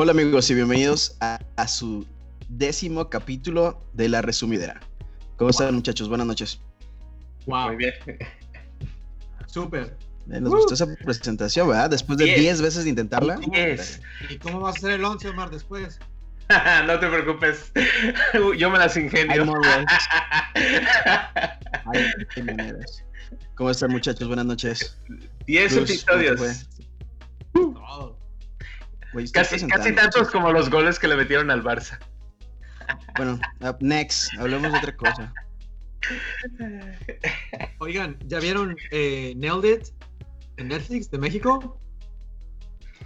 Hola amigos y bienvenidos a, a su décimo capítulo de La Resumidera. ¿Cómo están muchachos? Buenas noches. Wow. Muy bien. Súper. Eh, Nos gustó esa presentación, ¿verdad? Después de Diez. 10 veces de intentarla. Yes. ¿Y cómo vas a hacer el 11, Omar, después? no te preocupes. Yo me las ingenio. Hay- maneras. ¿Cómo están muchachos? Buenas noches. Diez Cruz, ¿cómo te episodios. Casi, casi tantos como los goles que le metieron al Barça. Bueno, up next, hablemos de otra cosa. Oigan, ¿ya vieron eh, Nailed It en Netflix de México?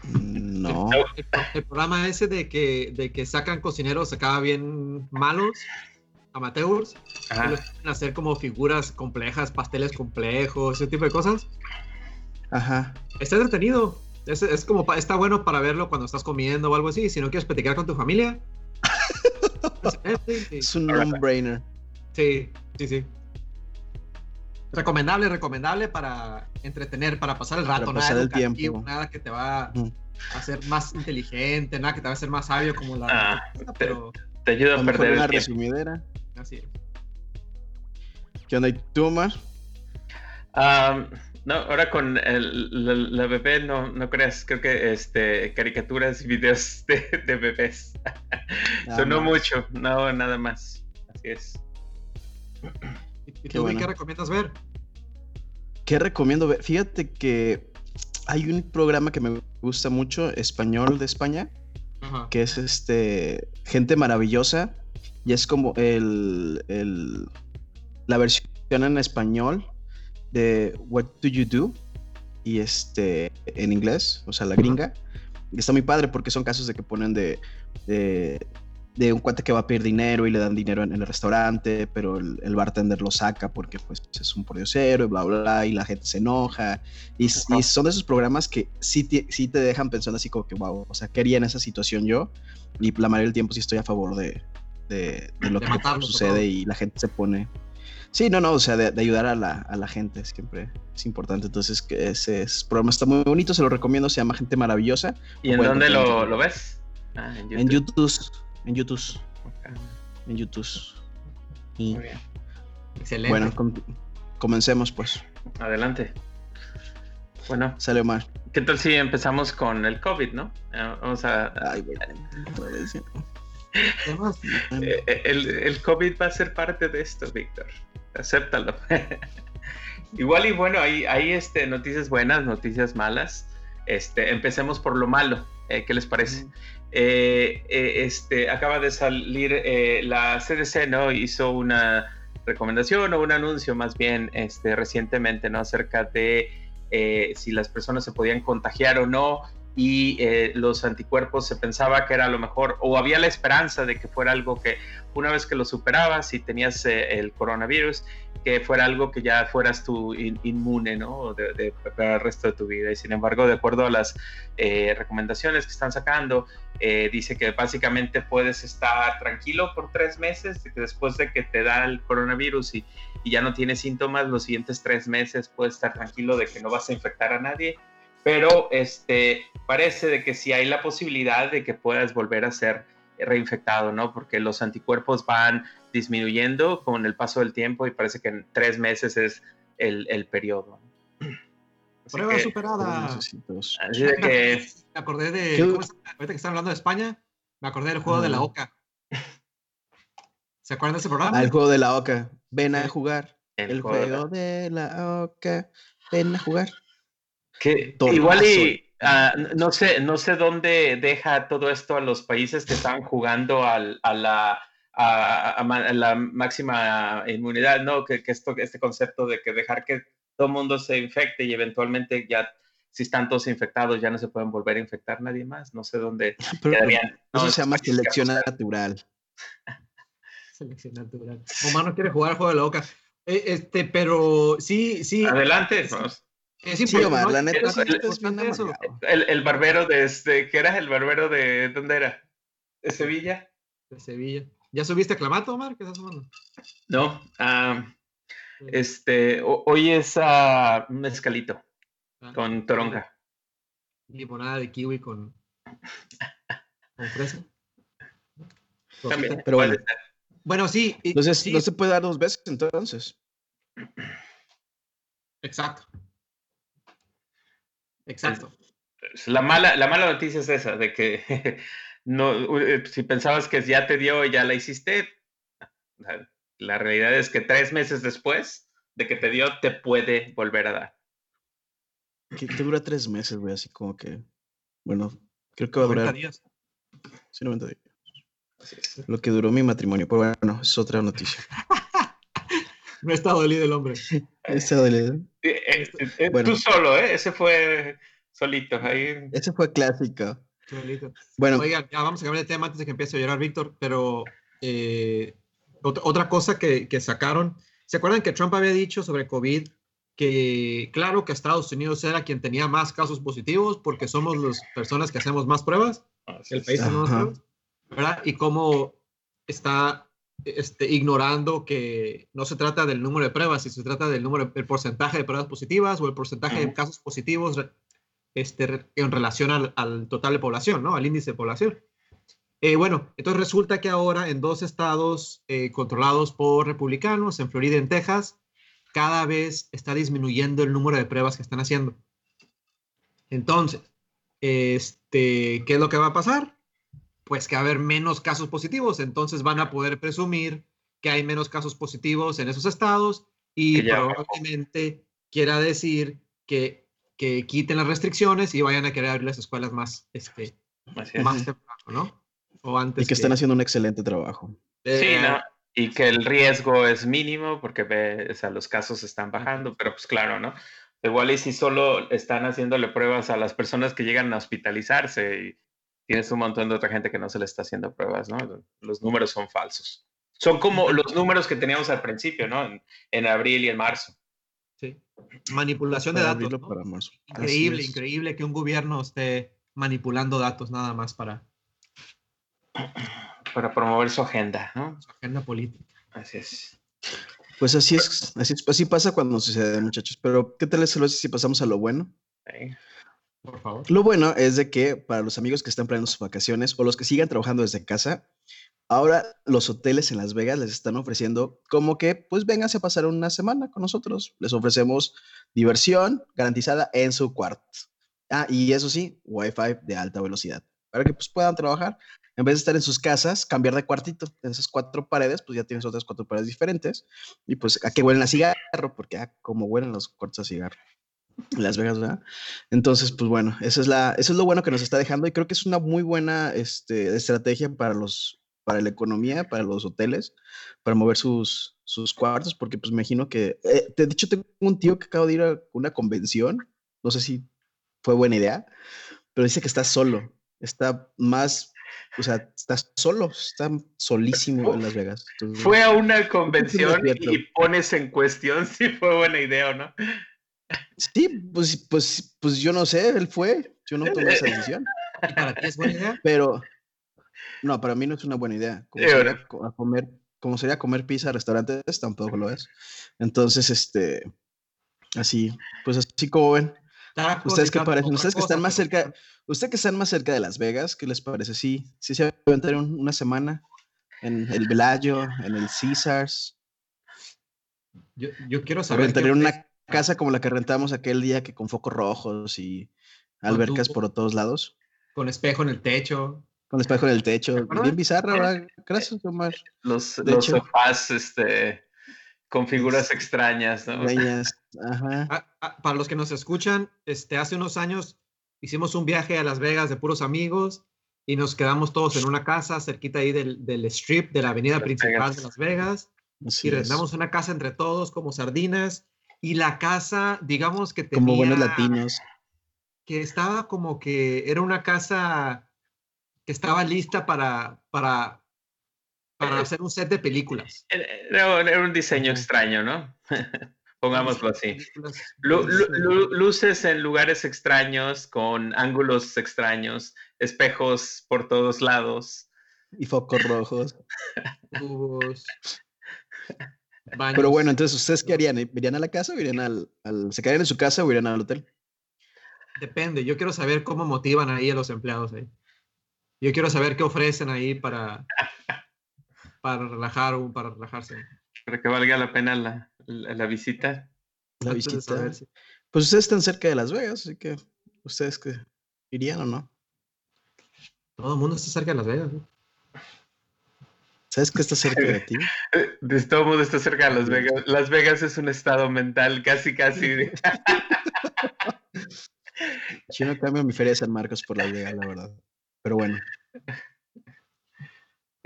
Mm, No. El, el programa ese de que, de que sacan cocineros acá bien malos, amateurs, y los hacer como figuras complejas, pasteles complejos, ese tipo de cosas. Ajá. Está entretenido. Es, es como, pa- está bueno para verlo cuando estás comiendo o algo así. Si no quieres platicar con tu familia. sí. Es un no-brainer. Sí, sí, sí. Recomendable, recomendable para entretener, para pasar el rato, Para nada pasar el educativo, tiempo. nada que te va a hacer más inteligente, nada que te va a hacer más sabio como la Ah, pero Te ayuda A perder una el tiempo. resumidera. así es. ¿Qué onda? ¿Y tú, Omar? No, ahora con el- la, la bebé no, no creas, creo que este caricaturas y videos de, de bebés. Nada Sonó más. mucho, no, nada más. Así es. ¿Y, y Qué tú, Vic, bueno. qué recomiendas ver? ¿Qué recomiendo ver? Fíjate que hay un programa que me gusta mucho, español de España, Ajá. que es este Gente Maravillosa, y es como el, el- la versión en español de What Do You Do, y este en inglés, o sea, la gringa. Está muy padre porque son casos de que ponen de, de, de un cuate que va a pedir dinero y le dan dinero en, en el restaurante, pero el, el bartender lo saca porque pues es un pordiosero y bla, bla, bla, y la gente se enoja. Y, y son de esos programas que sí te, sí te dejan pensando así como que, wow, o sea, ¿qué haría en esa situación yo? Y la mayoría del tiempo sí estoy a favor de, de, de lo De que matarlos, sucede y la gente se pone... Sí, no, no, o sea, de, de ayudar a la, a la gente siempre es importante. Entonces, que ese, ese programa está muy bonito, se lo recomiendo, se llama Gente Maravillosa. ¿Y en Bueno, dónde pues, lo, lo ves? Ah, en YouTube. En YouTube, en YouTube, en YouTube. Y muy bien. Excelente. bueno, com- comencemos pues. Adelante. Bueno, Sale Omar. ¿qué tal si empezamos con el COVID, no? Ah, Vamos a... Ay, güey. Eh, eh, El, el COVID va a ser parte de esto, Víctor. Acéptalo. Igual y bueno, hay, hay este, noticias buenas, noticias malas. Este, empecemos por lo malo. Eh, ¿Qué les parece? Eh, eh, este, acaba de salir la CDC, ¿no? Hizo una recomendación o un anuncio más bien este, recientemente, ¿no? Acerca de si las personas se podían contagiar o no y eh, los anticuerpos se pensaba que era lo mejor o había la esperanza de que fuera algo que una vez que lo superabas y tenías eh, el coronavirus que fuera algo que ya fueras tú in- inmune no para el resto de tu vida. Y sin embargo de acuerdo a las eh, recomendaciones que están sacando eh, dice que básicamente puedes estar tranquilo por tres meses que después de que te da el coronavirus y, y ya no tienes síntomas los siguientes tres meses puedes estar tranquilo de que no vas a infectar a nadie pero este parece de que sí hay la posibilidad de que puedas volver a ser reinfectado, ¿no? Porque los anticuerpos van disminuyendo con el paso del tiempo y parece que en tres meses es el, el periodo. Así prueba que, superada. Así de que Me acordé de. ¿Qué? ¿cómo se- ahorita que están hablando de España, me acordé del juego de la Ah. Oca. ¿Se acuerdan de ese programa? Ah, el juego de la oca. Ven a jugar. El juego de la oca. Ven a jugar. Que igual y ah, no sé, no sé dónde deja todo esto a los países que están jugando al- a la a, a ma- a la máxima inmunidad, ¿no? Que, que esto, este concepto de que dejar que todo el mundo se infecte y eventualmente ya, si están todos infectados, ya no se pueden volver a infectar nadie más. No sé dónde Pero quedarían. eso ¿no? se llama selección natural. Selección natural. Omar no quiere jugar al juego de la Oca. Eh, este, pero sí, sí. Adelante, Sí. Es Sí, Omar, ¿no? la neta eso. amargado. El, el barbero de este, ¿qué era? El barbero de, ¿dónde era? ¿De Sevilla? De Sevilla. ¿Ya subiste a Clamato, Omar? ¿Qué estás sumando? No, ah, este, ho- hoy es ah, un mezcalito Ah, con toronja. Limonada de kiwi con. con fresa. También, Pero puede bueno. sí. y- Entonces, sí, no se puede dar dos veces entonces. Exacto. Exacto. La mala, la mala noticia es esa, de que no, eh, si pensabas que ya te dio y ya la hiciste, la, la realidad es que tres meses después de que te dio, te puede volver a dar. Que, que dura tres meses, güey, así como que. Bueno, creo que va a 90 durar. días. Sí, 90 días. Así es. Lo que duró mi matrimonio. Pero bueno, es otra noticia. No está dolido el hombre. Esa de- Eh, eh, eh, Bueno. Tú solo, ¿eh? Ese fue solito. Ahí. Ese fue clásico. Solito. Bueno, Oigan, ya vamos a cambiar de tema antes de que empiece a llorar Víctor, pero eh, ot- otra cosa que, que sacaron, ¿se acuerdan que Trump había dicho sobre COVID que claro que Estados Unidos era quien tenía más casos positivos porque somos las personas que hacemos más pruebas, el país que hace más pruebas, ¿verdad? Y cómo está este, ignorando que no se trata del número de pruebas, sino se trata del número, el porcentaje de pruebas positivas o el porcentaje de casos positivos este, en relación al, al total de población, ¿no? Al índice de población. Eh, bueno, entonces resulta que ahora en dos estados eh, controlados por republicanos, en Florida y en Texas, cada vez está disminuyendo el número de pruebas que están haciendo. Entonces, este, ¿qué es lo que va a pasar? Pues que va a haber menos casos positivos, entonces van a poder presumir que hay menos casos positivos en esos estados y Que probablemente quiera decir que, que quiten las restricciones y vayan a querer abrir las escuelas más, este, es. más temprano, ¿no? O antes y que están haciendo un excelente trabajo. Sí, Eh, ¿no? Y que el riesgo es mínimo porque ve, o sea, los casos están bajando, pero pues claro, ¿no? Igual y si solo están haciéndole pruebas a las personas que llegan a hospitalizarse y tienes un montón de otra gente que no se le está haciendo pruebas, ¿no? Los números son falsos. Son como los números que teníamos al principio, ¿no? En, en abril y en marzo. Sí. Manipulación de datos. abril o ¿no? para marzo. Increíble, es. increíble que un gobierno esté manipulando datos nada más para Para promover su agenda, ¿no? su agenda política. Así es. Pues así es, así es, así pasa cuando sucede, muchachos. Pero, ¿qué tal les parece si pasamos a lo bueno? Sí. Lo bueno es de que para los amigos que están planeando sus vacaciones o los que sigan trabajando desde casa, ahora los hoteles en Las Vegas les están ofreciendo como que, pues vénganse a pasar una semana con nosotros. Les ofrecemos diversión garantizada en su cuarto. Ah, y eso sí, Wi-Fi de alta velocidad para que pues puedan trabajar. En vez de estar en sus casas, cambiar de cuartito. En esas cuatro paredes, pues ya tienes otras cuatro paredes diferentes. Y pues a qué huelen a cigarro, porque ah, como huelen los cuartos a cigarro. Las Vegas, ¿verdad? Entonces, pues bueno, eso es, la, eso es lo bueno que nos está dejando y creo que es una muy buena este, estrategia para, los, para la economía, para los hoteles, para mover sus, sus cuartos, porque pues me imagino que, eh, de hecho tengo un tío que acaba de ir a una convención, no sé si fue buena idea, pero dice que está solo, está más, o sea, está solo, está solísimo en Las Vegas. Entonces, Fue a una convención y pones en cuestión si fue buena idea o no. Sí, pues, pues, pues yo no sé, él fue, yo no tomé esa decisión. ¿Y para ti es buena idea? Pero, no, para mí no es una buena idea. Como Sí, sería a comer, como sería comer pizza a restaurantes, tampoco lo es. Entonces, este, así, pues así como ven. Tacos ¿Ustedes qué parecen? Ustedes que están más cerca, ustedes que están más cerca de Las Vegas, ¿qué les parece? Sí, sí se aventaron una semana en el Velayo, en el Caesars. Yo, yo quiero Se saber. qué aventaron una casa como la que rentamos aquel día que con focos rojos y albercas tubo. por todos lados. Con espejo en el techo. Con espejo en el techo. Bien bizarra, ¿verdad? Gracias, Omar. Los, De los hecho. sofás este, con figuras extrañas, ¿no? Dueñas. Ajá. Ah, ah, para los que nos escuchan, este, hace unos años hicimos un viaje a Las Vegas de puros amigos y nos quedamos todos en una casa cerquita ahí del, del strip de la avenida Las principal Vegas. de Las Vegas. Así y es. rentamos una casa entre todos como sardinas y la casa, digamos que tenía, Como buenos latinos. que estaba como que era una casa que estaba lista para, para, para hacer un set de películas. Era, era un diseño extraño, ¿no? Pongámoslo así. Lu- lu- lu- luces en lugares extraños, con ángulos extraños, espejos por todos lados. Y focos rojos. tubos, baños. Pero bueno, entonces, ¿ustedes qué harían? ¿Irían a la casa o irían al, al- ¿Se quedarían en su casa o irían al hotel? Depende, yo quiero saber cómo motivan ahí a los empleados ahí. Yo quiero saber qué ofrecen ahí para, para relajar o para relajarse. Para que valga la pena la, la, visita. La visita. Pues ustedes están cerca de Las Vegas, así que ustedes que irían o no. Todo el mundo está cerca de Las Vegas. ¿Sabes qué está cerca de ti? De todo mundo está cerca de Las Vegas. Las Vegas es un estado mental, casi, casi. Yo no cambio mi feria de San Marcos por Las Vegas, la verdad. Pero bueno.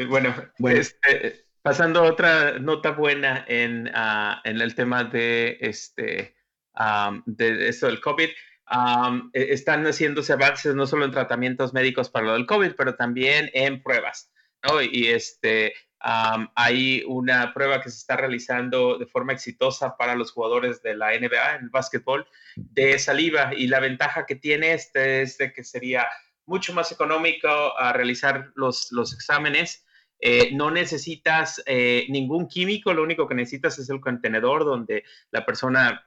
Bueno, Este, pasando a otra nota buena en, ah, en el tema de este de esto del COVID. E, están haciéndose avances no solo en tratamientos médicos para lo del COVID, pero también en pruebas. Y este, hay una prueba que se está realizando de forma exitosa para los jugadores de la NBA en el básquetbol de saliva. Y la ventaja que tiene este es de que sería mucho más económico a realizar los, los exámenes. Eh, no necesitas eh, ningún químico, lo único que necesitas es el contenedor donde la persona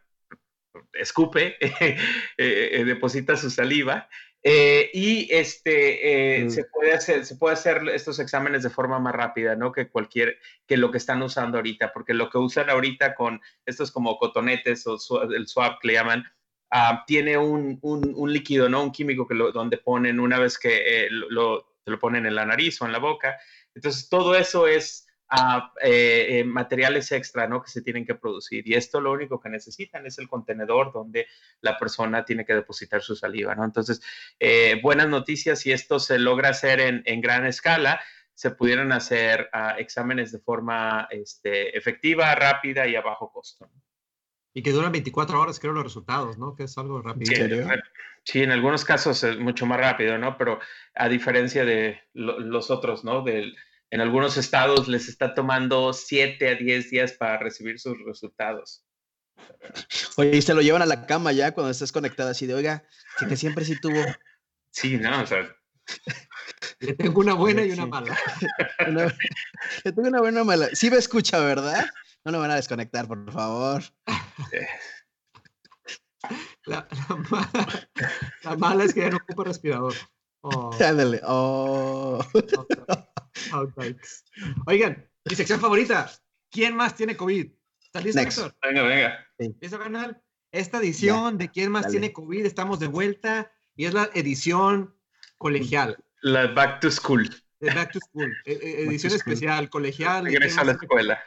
escupe, eh, deposita su saliva y este mm. se puede hacer se puede hacer estos exámenes de forma más rápida no que cualquier que lo que están usando ahorita porque lo que usan ahorita con estos como cotonetes o el swab que le llaman Ah, tiene un, un, líquido, ¿no? Un químico que lo, donde ponen una vez que eh, lo, lo ponen en la nariz o en la boca. Entonces, todo eso es ah, eh, eh, materiales extra, ¿no? Que se tienen que producir. Y esto lo único que necesitan es el contenedor donde la persona tiene que depositar su saliva, ¿no? Entonces, buenas noticias, si esto se logra hacer en, en gran escala, se pudieran hacer ah, exámenes de forma este, efectiva, rápida y a bajo costo. ¿no? Y que duran 24 horas, creo, los resultados, ¿no? Que es algo rápido. Sí, en algunos casos es mucho más rápido, ¿no? Pero a diferencia de los otros, ¿no? Del, en algunos estados les está tomando 7 a 10 días para recibir sus resultados. Oye, y se lo llevan a la cama ya cuando estás conectada así de, oiga, que, siempre sí tuvo. Sí, no, o sea. Le tengo una buena y una mala. le tengo una buena y una mala. Sí me escucha, ¿verdad? No lo van a desconectar, por favor. La, mala, es que ya no ocupa respirador. Oh. Oh. Oigan, mi sección favorita. ¿Quién más tiene COVID? ¿Estás listo, Héctor? Venga, venga. ¿Listo, canal? Esta edición de ¿Quién más tiene COVID? Estamos de vuelta y es la edición colegial. La Back to School. back to School. E, e, edición especial, colegial. Regresa a la escuela.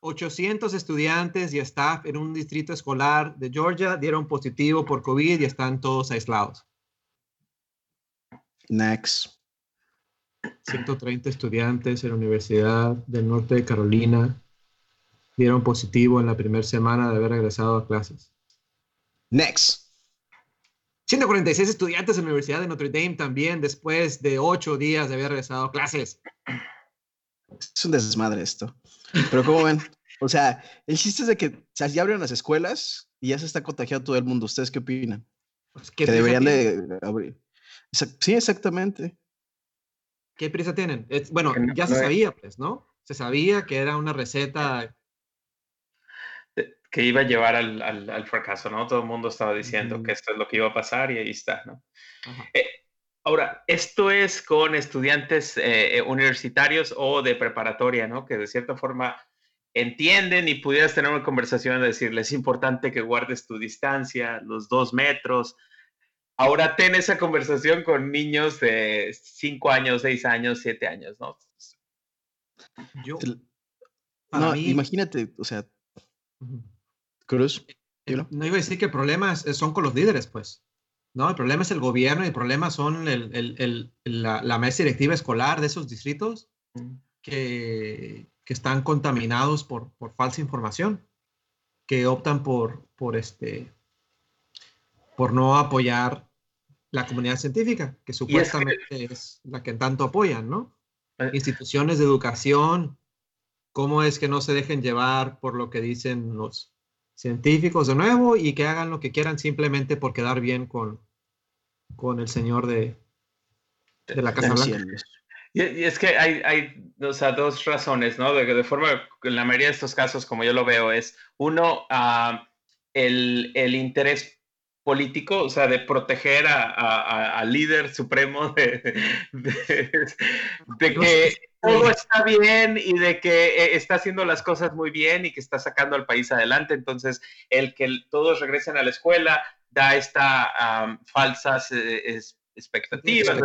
800 estudiantes y staff en un distrito escolar de Georgia dieron positivo por COVID y están todos aislados. Next. 130 estudiantes en la Universidad del Norte de Carolina dieron positivo en la primera semana de haber regresado a clases. Next. 146 estudiantes en la Universidad de Notre Dame también después de ocho días de haber regresado a clases. Es un desmadre esto. Pero como ven, o sea, el chiste es de que ya abren las escuelas y ya se está contagiando todo el mundo. ¿Ustedes qué opinan? Pues, que deberían de abrir. Sí, exactamente. ¿Qué prisa tienen? bueno, ya se sabía, pues, ¿no? Se sabía que era una receta que iba a llevar al, al, fracaso, ¿no? Todo el mundo estaba diciendo que esto es lo que iba a pasar y ahí está, ¿no? Eh, ahora, esto es con estudiantes eh, universitarios o de preparatoria, ¿no? Que de cierta forma entienden y pudieras tener una conversación de decirles, es importante que guardes tu distancia, los dos metros. Ahora ten esa conversación con niños de 5 años, 6 años, 7 años, ¿no? Yo, no, imagínate, o sea, Cruz. Eh, no iba a decir que el problema son con los líderes, pues. No, el problema es el gobierno y el problema son el, el, la, la, mesa directiva escolar de esos distritos que, que están contaminados por, por falsa información, que optan por, por, este, por no apoyar la comunidad científica, que supuestamente es, la que tanto apoyan, ¿no? Eh. Instituciones de educación, cómo es que no se dejen llevar por lo que dicen los científicos de nuevo y que hagan lo que quieran simplemente por quedar bien con, con el señor de, de la Casa Blanca. Y, es que hay, hay o sea, dos razones, ¿no? De, de forma, en la mayoría de estos casos, como yo lo veo, es uno, ah, el, el, interés político, o sea, de proteger al líder supremo de, que todo está bien y de que eh, está haciendo las cosas muy bien y que está sacando al país adelante. Entonces, el que todos regresen a la escuela da esta falsas eh, expectativas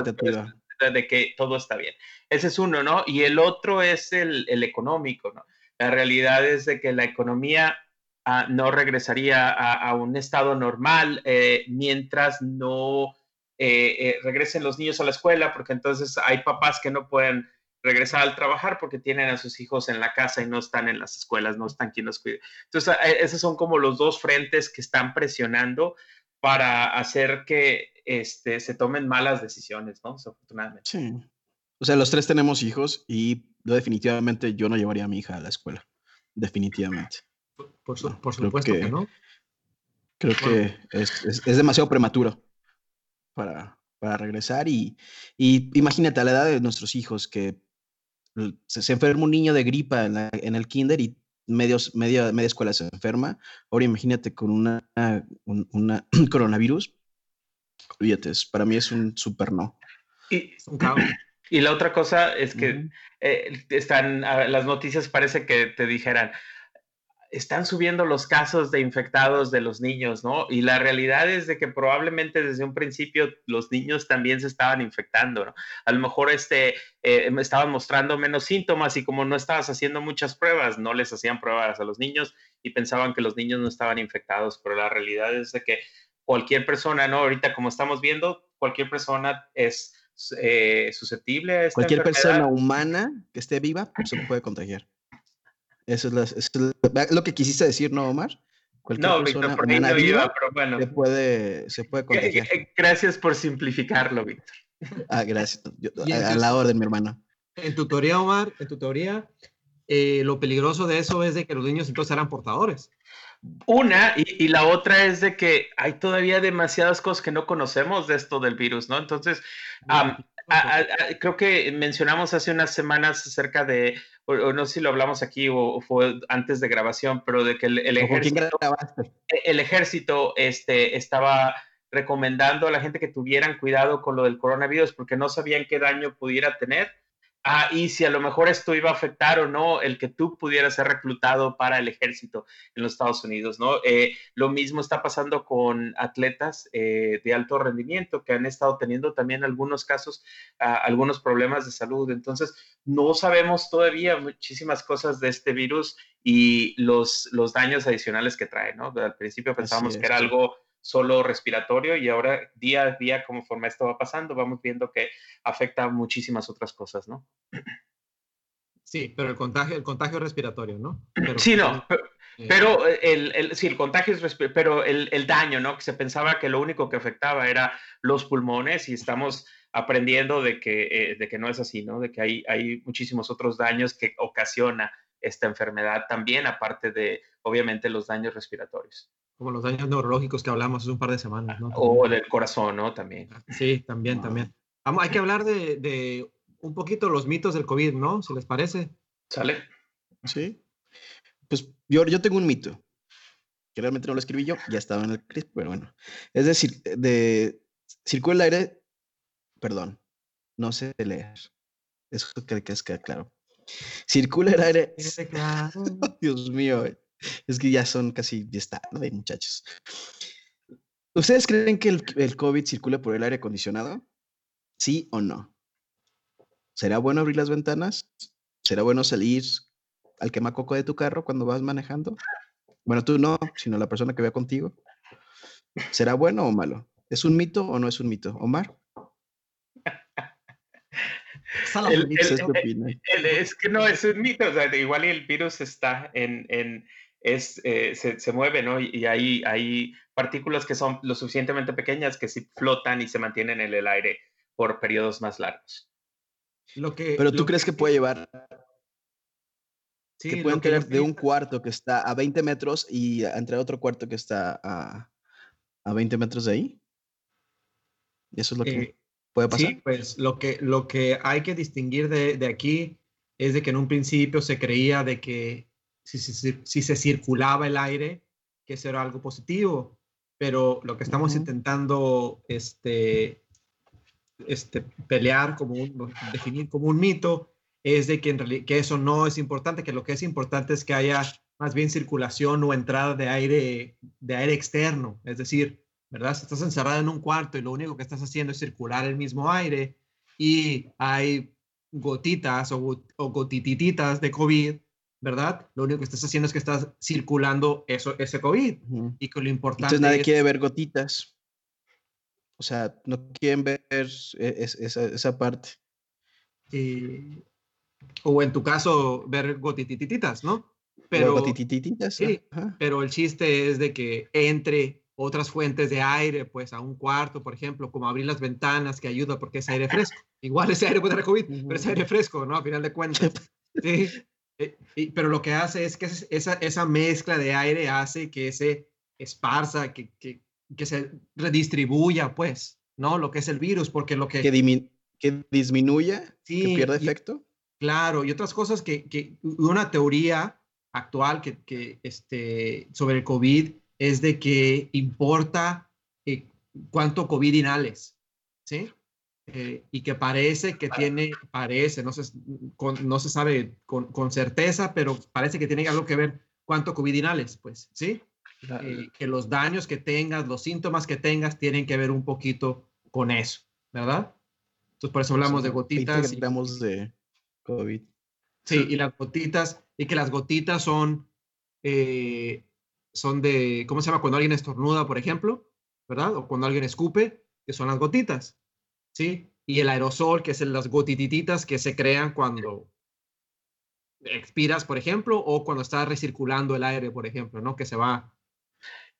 de, que todo está bien. Ese es uno, ¿no? Y el otro es el, el económico, ¿no? La realidad es de que la economía Ah, no regresaría a, un estado normal eh, mientras no eh, eh, regresen los niños a la escuela, porque entonces hay papás que no pueden regresar al trabajar porque tienen a sus hijos en la casa y no están en las escuelas, no están quien los cuide. Entonces, esos son como los dos frentes que están presionando para hacer que este, se tomen malas decisiones, ¿no? Desafortunadamente. Sí. O sea, los tres tenemos hijos y definitivamente yo no llevaría a mi hija a la escuela. Definitivamente. Por, supuesto que, no. Creo que es, demasiado prematuro para, para regresar y, imagínate a la edad de nuestros hijos que se, enferma un niño de gripa en, el kinder y medios, media, media escuela se enferma. Ahora imagínate con una, una coronavirus. Olvídate, para mí es un super no. Y, y la otra cosa es que eh, están, las noticias parece que te dijeran, están subiendo los casos de infectados de los niños, ¿no? Y la realidad es de que probablemente desde un principio los niños también se estaban infectando, ¿no? A lo mejor este, eh, estaban mostrando menos síntomas y como no estabas haciendo muchas pruebas, no les hacían pruebas a los niños y pensaban que los niños no estaban infectados, pero la realidad es de que cualquier persona, ¿no? Ahorita como estamos viendo, cualquier persona es eh, susceptible a esta Cualquier persona humana que esté viva pues, se puede contagiar. Eso es, lo que quisiste decir, ¿no, Omar? no, Víctor, por ahí no iba, pero bueno. Se puede, se puede contagiar. Gracias por simplificarlo, Víctor. Ah, gracias. a, la orden, mi hermano. En tu teoría, Omar, en tu teoría, eh, lo peligroso de eso es de que los niños entonces eran portadores. Una, y, la otra es de que hay todavía demasiadas cosas que no conocemos de esto del virus, ¿no? Entonces, creo que mencionamos hace unas semanas acerca de no sé si lo hablamos aquí o, fue antes de grabación, pero de que el, ejército, e, el ejército este, estaba recomendando a la gente que tuvieran cuidado con lo del coronavirus porque no sabían qué daño pudiera tener Ah, y si a lo mejor esto iba a afectar o no el que tú pudieras ser reclutado para el ejército en los Estados Unidos, ¿no? Eh, lo mismo está pasando con atletas eh, de alto rendimiento que han estado teniendo también algunos casos, ah, algunos problemas de salud. Entonces, no sabemos todavía muchísimas cosas de este virus y los, los daños adicionales que trae, ¿no? Al principio pensábamos que era algo solo respiratorio y ahora día a día, conforme esto va pasando, vamos viendo que afecta a muchísimas otras cosas, ¿no? Sí, pero el contagio, el contagio respiratorio, ¿no? sí, no, pero, eh, el, el, sí, el contagio es pero el, el, daño, ¿no? Que se pensaba que lo único que afectaba era los pulmones y estamos aprendiendo de que, eh, de que no es así, ¿no? De que hay, hay muchísimos otros daños que ocasiona esta enfermedad también, aparte de, obviamente, los daños respiratorios como los daños neurológicos que hablamos hace un par de semanas, ¿no? O del corazón, ¿no? También. Sí, también, también. Vamos, hay que hablar de, de, un poquito los mitos del COVID, ¿no? Si les parece. ¿Sale? Sí. Pues yo, yo tengo un mito, que realmente no lo escribí yo, ya estaba en el clip, pero bueno. Es decir, de circula el aire, perdón, no sé leer. Eso que, que es claro. Circula el aire. Dios mío. Es que ya son casi, ya está tarde, muchachos. ¿Ustedes creen que el, el, COVID circula por el aire acondicionado? ¿Sí o no? ¿Será bueno abrir las ventanas? ¿Será bueno salir al quemacoco de tu carro cuando vas manejando? Bueno, tú no, sino la persona que vea contigo. ¿Será bueno o malo? ¿Es un mito o no es un mito? Omar. es que no es un mito, o sea, igual el virus está en, en, es, eh, se, mueve, ¿no? Y, hay, hay partículas que son lo suficientemente pequeñas que sí flotan y se mantienen en el aire por periodos más largos. Lo que, Pero tú crees que, puede llevar... Sí, que pueden tener de un cuarto que está a 20 metros y entre otro cuarto que está a, a 20 metros de ahí. Eso es lo que eh, puede pasar. Sí, pues lo que, lo que hay que distinguir de, de aquí es de que en un principio se creía de que si, si, se circulaba el aire, que eso era algo positivo. pero lo que estamos intentando este, este, pelear, como definir como un mito, es de que, en que eso no es importante, que lo que es importante es que haya más bien circulación o entrada de aire, de aire externo, es decir, ¿verdad? Si estás encerrado en un cuarto y lo único que estás haciendo es circular el mismo aire y hay gotitas o, o gotitititas de COVID, ¿verdad? Lo único que estás haciendo es que estás circulando eso, ese COVID. Y que lo importante Entonces nadie quiere ver gotitas. O sea, no quieren ver e, esa, esa, parte. o en tu caso, ver gotitititas, ¿no? Pero, gotitititas. Sí, pero el chiste es de que entre otras fuentes de aire, pues a un cuarto, por ejemplo, como abrir las ventanas que ayuda porque es aire fresco. Igual ese aire puede dar COVID, pero es aire fresco, ¿no? A final de cuentas. Sí. Eh, pero lo que hace es que esa, esa mezcla de aire hace que se esparza, que, que, que, se redistribuya, pues, ¿no? Lo que es el virus, porque lo que... Que, que disminuya, que pierda efecto. claro, y otras cosas que, que una teoría actual que, que, este, sobre el COVID es de que importa eh, cuánto COVID inhales, ¿sí? Eh, y que parece que tiene, parece, no se, no se sabe con, certeza, pero parece que tiene algo que ver cuánto COVID inhales, pues, ¿sí? Eh, que los daños que tengas, los síntomas que tengas, tienen que ver un poquito con eso, ¿verdad? Entonces, por eso hablamos de gotitas. Hablamos de COVID. Sí, y las gotitas, y que las gotitas son, eh, son de, ¿cómo se llama? Cuando alguien estornuda, por ejemplo, ¿verdad? O cuando alguien escupe, que son las gotitas. ¿Sí? Y el aerosol, que es las gotititas que se crean cuando expiras, por ejemplo, o cuando está recirculando el aire, por ejemplo, ¿no? Que se va,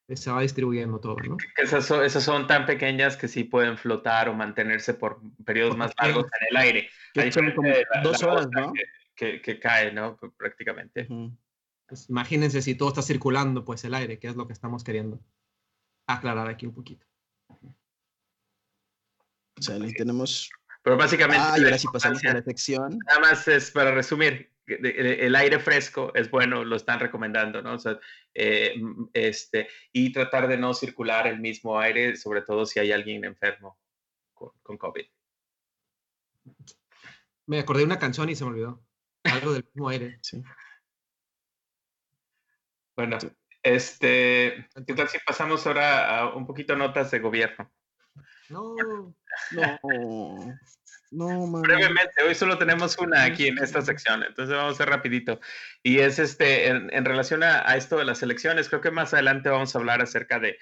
se va distribuyendo todo, ¿no? Esas son, esas son tan pequeñas que sí pueden flotar o mantenerse por periodos más largos en el aire. son como dos horas, ¿no? Que, que, cae, ¿no? Prácticamente. Pues imagínense si todo está circulando, pues el aire, que es lo que estamos queriendo aclarar aquí un poquito. O sea, ahí tenemos. Pero básicamente. Ah, y ahora sí pasamos a la sección. Nada más es para resumir. El aire fresco es bueno, lo están recomendando, ¿no? O sea, eh, este, y tratar de no circular el mismo aire, sobre todo si hay alguien enfermo con, con COVID. Me acordé de una canción y se me olvidó. Algo del mismo aire. Sí. Bueno, este, ¿qué tal si pasamos ahora a un poquito notas de gobierno? No, no, no, Brevemente, hoy solo tenemos una aquí en esta sección, entonces vamos a hacer rapidito. Y es este, en, relación a, esto de las elecciones, creo que más adelante vamos a hablar acerca de,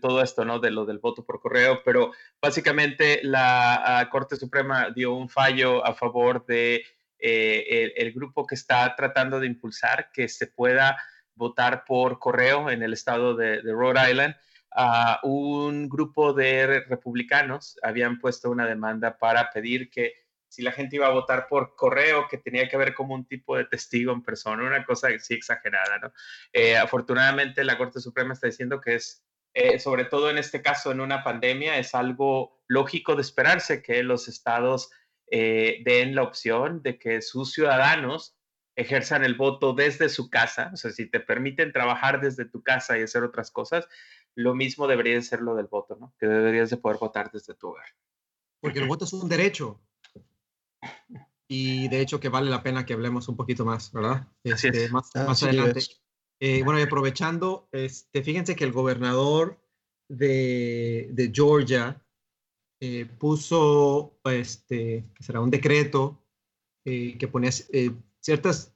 todo esto, ¿no? De lo del voto por correo, pero básicamente la Corte Suprema dio un fallo a favor de eh, el, grupo que está tratando de impulsar que se pueda votar por correo en el estado de Rhode Island a un grupo de republicanos habían puesto una demanda para pedir que si la gente iba a votar por correo, que tenía que haber como un tipo de testigo en persona, una cosa sí exagerada, ¿no? Eh, afortunadamente la Corte Suprema está diciendo que es, eh, sobre todo en este caso, en una pandemia, es algo lógico de esperarse que los estados eh, den la opción de que sus ciudadanos ejerzan el voto desde su casa, o sea, si te permiten trabajar desde tu casa y hacer otras cosas, lo mismo debería ser lo del voto, ¿no? Que deberías de poder votar desde tu hogar. Porque el voto es un derecho. Y de hecho que vale la pena que hablemos un poquito más, ¿verdad? Este, más, más adelante. Eh, bueno, y aprovechando, este, fíjense que el gobernador de, de Georgia eh, puso, este, será un decreto eh, que ponía ciertas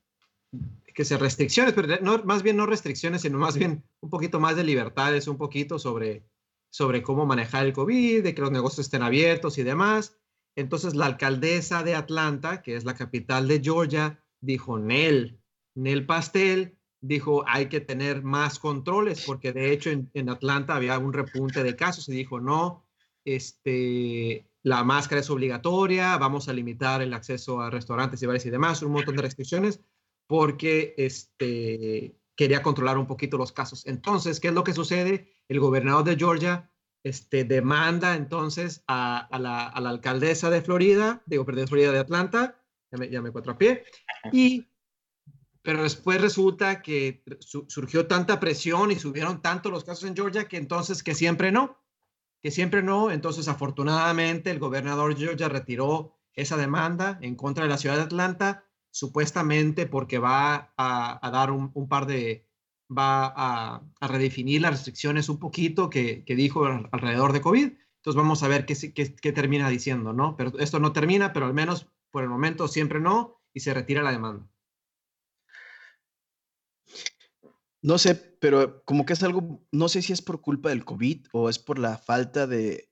que se restricciones, pero no, más bien no restricciones, sino más bien un poquito más de libertades, un poquito sobre, sobre cómo manejar el COVID, de que los negocios estén abiertos y demás. Entonces la alcaldesa de Atlanta, que es la capital de Georgia, dijo, Nel, Nel Pastel, dijo, hay que tener más controles, porque de hecho en, en Atlanta había un repunte de casos y dijo, no, este, la máscara es obligatoria, vamos a limitar el acceso a restaurantes y bares y demás, un montón de restricciones porque este, quería controlar un poquito los casos. Entonces, ¿qué es lo que sucede? El gobernador de Georgia este, demanda entonces a, la, alcaldesa de Florida, digo, perdón, de Florida de Atlanta, ya me, ya me encuentro a pie, y pero después resulta que surgió tanta presión y subieron tanto los casos en Georgia que entonces que siempre no, que siempre no. Entonces, afortunadamente, el gobernador Georgia retiró esa demanda en contra de la ciudad de Atlanta, supuestamente porque va a, dar un, par de, va a, redefinir las restricciones un poquito que, dijo alrededor de COVID. Entonces vamos a ver qué, qué, qué, termina diciendo, ¿no? Pero esto no termina, pero al menos por el momento siempre no y se retira la demanda. No sé, pero como que es algo, no sé si es por culpa del COVID o es por la falta de,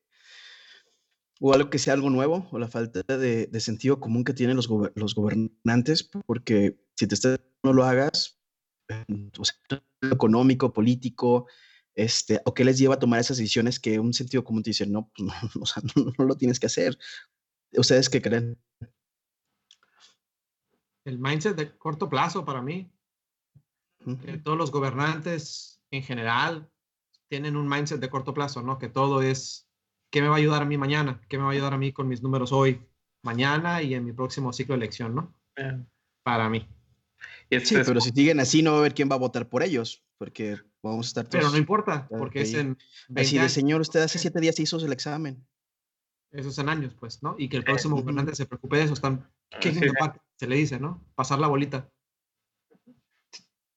o algo que sea algo nuevo, o la falta de, sentido común que tienen los, los, gobernantes, porque si te estás, no lo hagas, o sea, económico, político, este, o qué les lleva a tomar esas decisiones que un sentido común te dice, no, pues no, o sea, no, lo tienes que hacer. ¿Ustedes qué creen? El mindset de corto plazo para mí. todos los gobernantes en general tienen un mindset de corto plazo, ¿no? Que todo es ¿qué me va a ayudar a mí mañana? ¿Qué me va a ayudar a mí con mis números hoy, mañana y en mi próximo ciclo de elección, ¿no? Para mí. Sí, pero si siguen así, no va a ver quién va a votar por ellos, porque vamos a estar todos. Pero no importa, porque es en. Así de, señor, usted hace siete días hizo el examen. Esos en años, pues, ¿no? Y que el próximo gobernante se preocupe de eso. Están. ¿Qué se le dice, no? Pasar la bolita.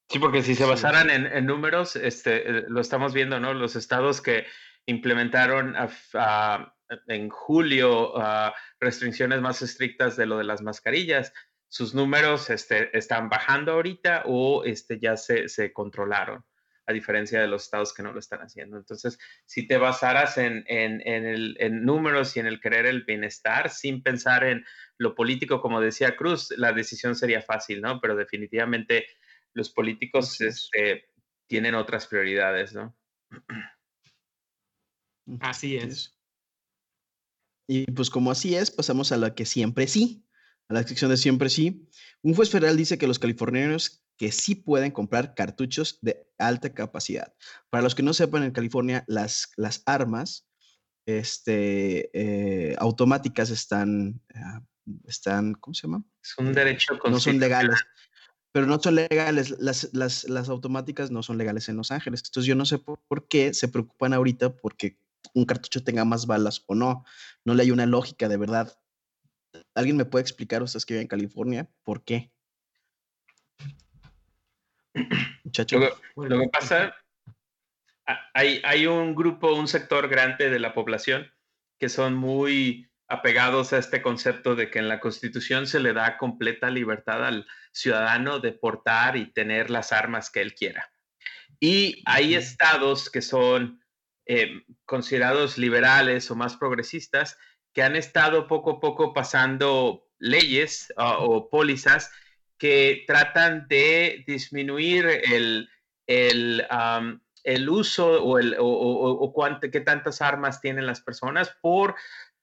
Sí, porque si se basaran en, en, números, este, eh, lo estamos viendo, ¿no? Los estados que implementaron en julio restricciones más estrictas de lo de las mascarillas. Sus números este, están bajando ahorita o este, ya se, se, controlaron, a diferencia de los estados que no lo están haciendo. Entonces, si te basaras en, en, en, números y en el querer el bienestar, sin pensar en lo político, como decía Cruz, la decisión sería fácil, ¿no? Pero definitivamente los políticos este, tienen otras prioridades, ¿no? Así es. Y pues como así es, pasamos a la que siempre sí, a la sección de siempre sí. Un juez federal dice que los californianos que sí pueden comprar cartuchos de alta capacidad. Para los que no sepan, en California las, las armas este, eh, automáticas están, ah, están, ¿cómo se llama? Es un derecho No son legales pero no son legales, las, las, las, automáticas no son legales en Los Ángeles. Entonces yo no sé por, por, qué se preocupan ahorita porque un cartucho tenga más balas o no. No le hay una lógica de verdad. ¿Alguien me puede explicar, ustedes que viven en California, por qué? Muchacho. Lo, que pasa, hay, hay un grupo, un sector grande de la población que son muy apegados a este concepto de que en la Constitución se le da completa libertad al ciudadano de portar y tener las armas que él quiera. Y hay estados que son eh, considerados liberales o más progresistas, que han estado poco a poco pasando leyes ah, o pólizas que tratan de disminuir el, el, el uso o, el, o, qué tantas armas tienen las personas por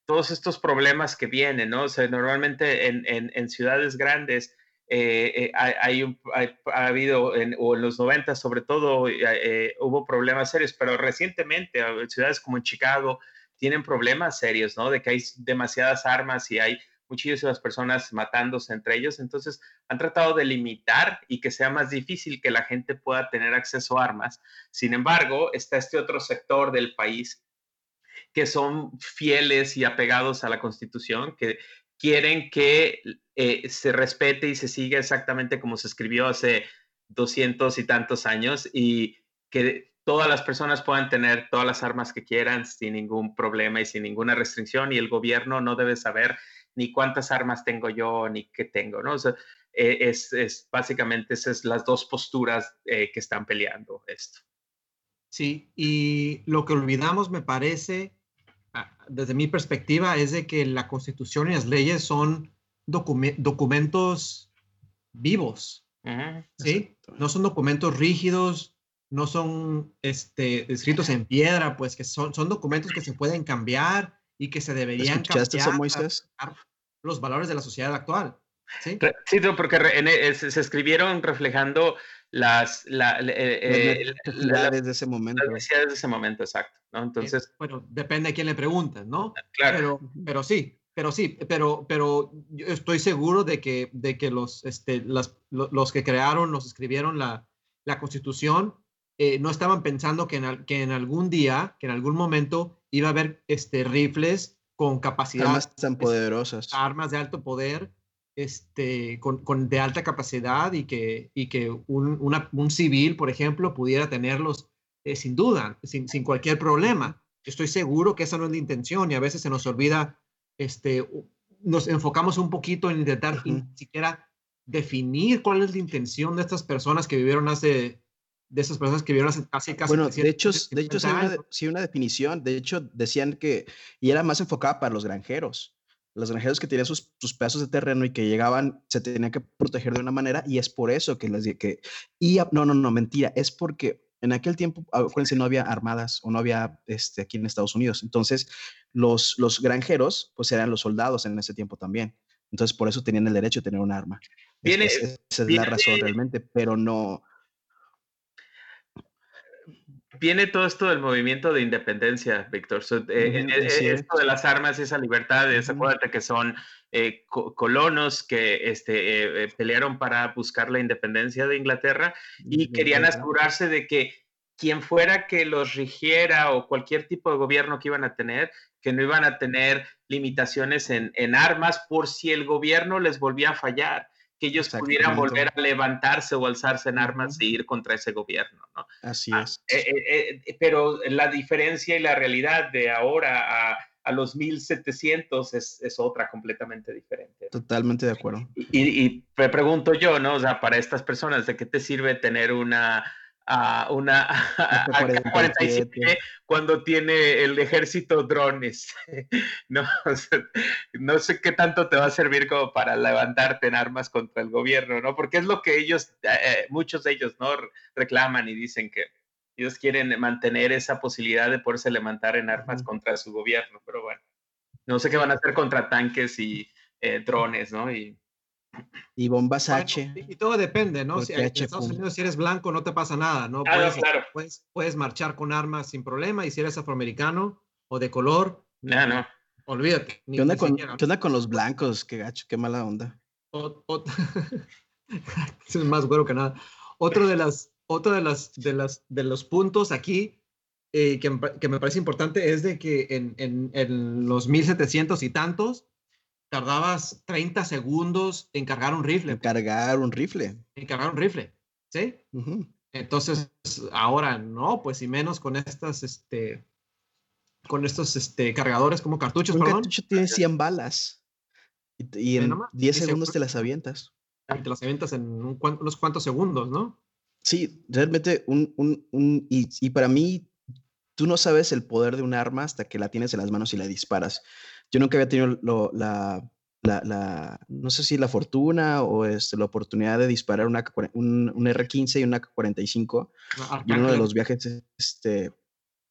todos estos problemas que vienen, ¿no? O sea, normalmente en, en, en ciudades grandes eh, eh, hay, ha habido, en, o en los 90 sobre todo, eh, hubo problemas serios, pero recientemente ciudades como en Chicago tienen problemas serios, ¿no? De que hay demasiadas armas y hay muchísimas personas matándose entre ellos, entonces han tratado de limitar y que sea más difícil que la gente pueda tener acceso a armas. Sin embargo, está este otro sector del país que son fieles y apegados a la Constitución, que quieren que eh, se respete y se siga exactamente como se escribió hace doscientos y tantos años y que todas las personas puedan tener todas las armas que quieran sin ningún problema y sin ninguna restricción y el gobierno no debe saber ni cuántas armas tengo yo ni qué tengo, ¿no? Eh, es, es, básicamente esas las dos posturas eh, que están peleando esto. Sí, y lo que olvidamos me parece desde mi perspectiva, es de que la constitución y las leyes son documentos vivos, ¿sí? No son documentos rígidos, no son este, escritos en piedra, pues que son, son documentos que se pueden cambiar y que se deberían cambiar los valores de la sociedad actual. Sí, sí porque se escribieron reflejando las, la, eh, necesidades de ese momento. Las necesidades de ese momento, exacto. ¿no? Entonces, bueno, depende de quién le pregunten, ¿no? Ah, claro. Pero, pero sí, pero sí, pero, pero yo estoy seguro de que, de que los, este, las, los que crearon, los escribieron la, la Constitución, eh, no estaban pensando que en, que en algún día, que en algún momento iba a haber este, rifles con capacidad. Armas tan poderosas. Armas de alto poder, este, con, con de alta capacidad y que, y que un, una, un civil, por ejemplo, pudiera tenerlos eh, sin duda, sin, sin, cualquier problema. Estoy seguro que esa no es la intención y a veces se nos olvida, este, nos enfocamos un poquito en intentar ni siquiera definir cuál es la intención de estas personas que vivieron hace de esas personas que vivieron hace, casi Bueno, de hecho, de hecho sí, una, sí, una, definición. De hecho, decían que, y era más enfocada para los granjeros. Los granjeros que tenían sus, sus pedazos de terreno y que llegaban, se tenían que proteger de una manera, y es por eso que les que. Y no, no, no, mentira, es porque en aquel tiempo, acuérdense, no había armadas o no había este, aquí en Estados Unidos. Entonces, los, los granjeros, pues eran los soldados en ese tiempo también. Entonces, por eso tenían el derecho de tener un arma. Viene, esa es la razón realmente, pero no, viene todo esto del movimiento de independencia, Víctor. Eh, eh, esto de las armas, esa libertad, acuérdate que son eh, colonos que este, pelearon para buscar la independencia de Inglaterra y querían asegurarse de que quien fuera que los rigiera o cualquier tipo de gobierno que iban a tener, que no iban a tener limitaciones en, en armas por si el gobierno les volvía a fallar que ellos pudieran volver a levantarse o alzarse en armas e ir contra ese gobierno, ¿no? Así ah, es. Eh, eh, eh, pero la diferencia y la realidad de ahora a, a los 1700 es, es, otra completamente diferente. Totalmente de acuerdo. Y, y, me pregunto yo, ¿no? O sea, para estas personas, ¿de qué te sirve tener una a una AK-47 cuando tiene el ejército drones. no, no sé qué tanto te va a servir como para levantarte en armas contra el gobierno, ¿no? Porque es lo que ellos, eh, muchos de ellos, ¿no? Reclaman y dicen que ellos quieren mantener esa posibilidad de poderse levantar en armas contra su gobierno, pero bueno, no sé qué van a hacer contra tanques y eh, drones, ¿no? Y y bombas H. Y, todo depende, ¿no? Si, en Estados Unidos, si eres blanco, no te pasa nada, ¿no? Puedes, claro. puedes, puedes, marchar con armas sin problema, y si eres afroamericano o de color, no, no. olvídate. ¿Qué onda, con, ¿Qué onda, con, los blancos? Qué gacho, qué mala onda. es más güero que nada. Otro de las, otro de las, de las, de los puntos aquí eh, que, que, me parece importante es de que en, en, en los 1700 y tantos, tardabas 30 segundos en cargar un rifle. En cargar un rifle. En cargar un rifle, ¿sí? Entonces, ahora no, pues y menos con estas, este, con estos este, cargadores como cartuchos, un perdón. cartucho tiene 100 balas y, en 10 segundos te las avientas. Te las avientas en un, unos cuantos segundos, ¿no? Sí, realmente un, un, un y, y para mí, tú no sabes el poder de un arma hasta que la tienes en las manos y la disparas. Yo nunca había tenido lo, la, la, la, no sé si la fortuna o este, la oportunidad de disparar una, un, un R15 y una AK-45. Y en uno de los viajes este,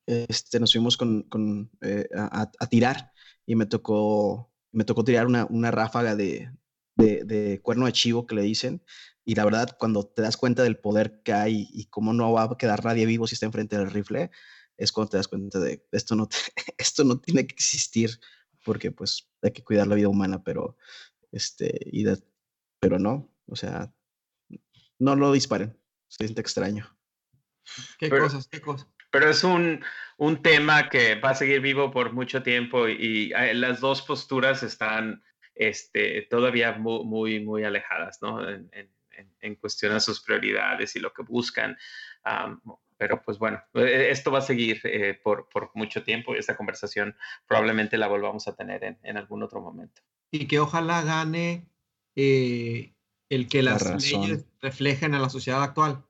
este, nos fuimos con, con eh, a, a, tirar y me tocó, me tocó tirar una, una ráfaga de, de, de, cuerno de chivo que le dicen. Y la verdad, cuando te das cuenta del poder que hay y cómo no va a quedar nadie vivo si está enfrente del rifle, es cuando te das cuenta de esto no, esto no tiene que existir porque pues hay que cuidar la vida humana, pero, este, y pero no, o sea, no lo disparen, se siente extraño. ¿Qué cosas? ¿Qué cosas? Pero es un, un, tema que va a seguir vivo por mucho tiempo y, y las dos posturas están este, todavía muy, muy, muy alejadas, ¿no? En, en, en, cuestión a sus prioridades y lo que buscan. Um, pero pues bueno, e-, esto va a seguir eh, por, por, mucho tiempo y esta conversación probablemente la volvamos a tener en, en algún otro momento. Y que ojalá gane eh, el que las leyes reflejen a la sociedad actual,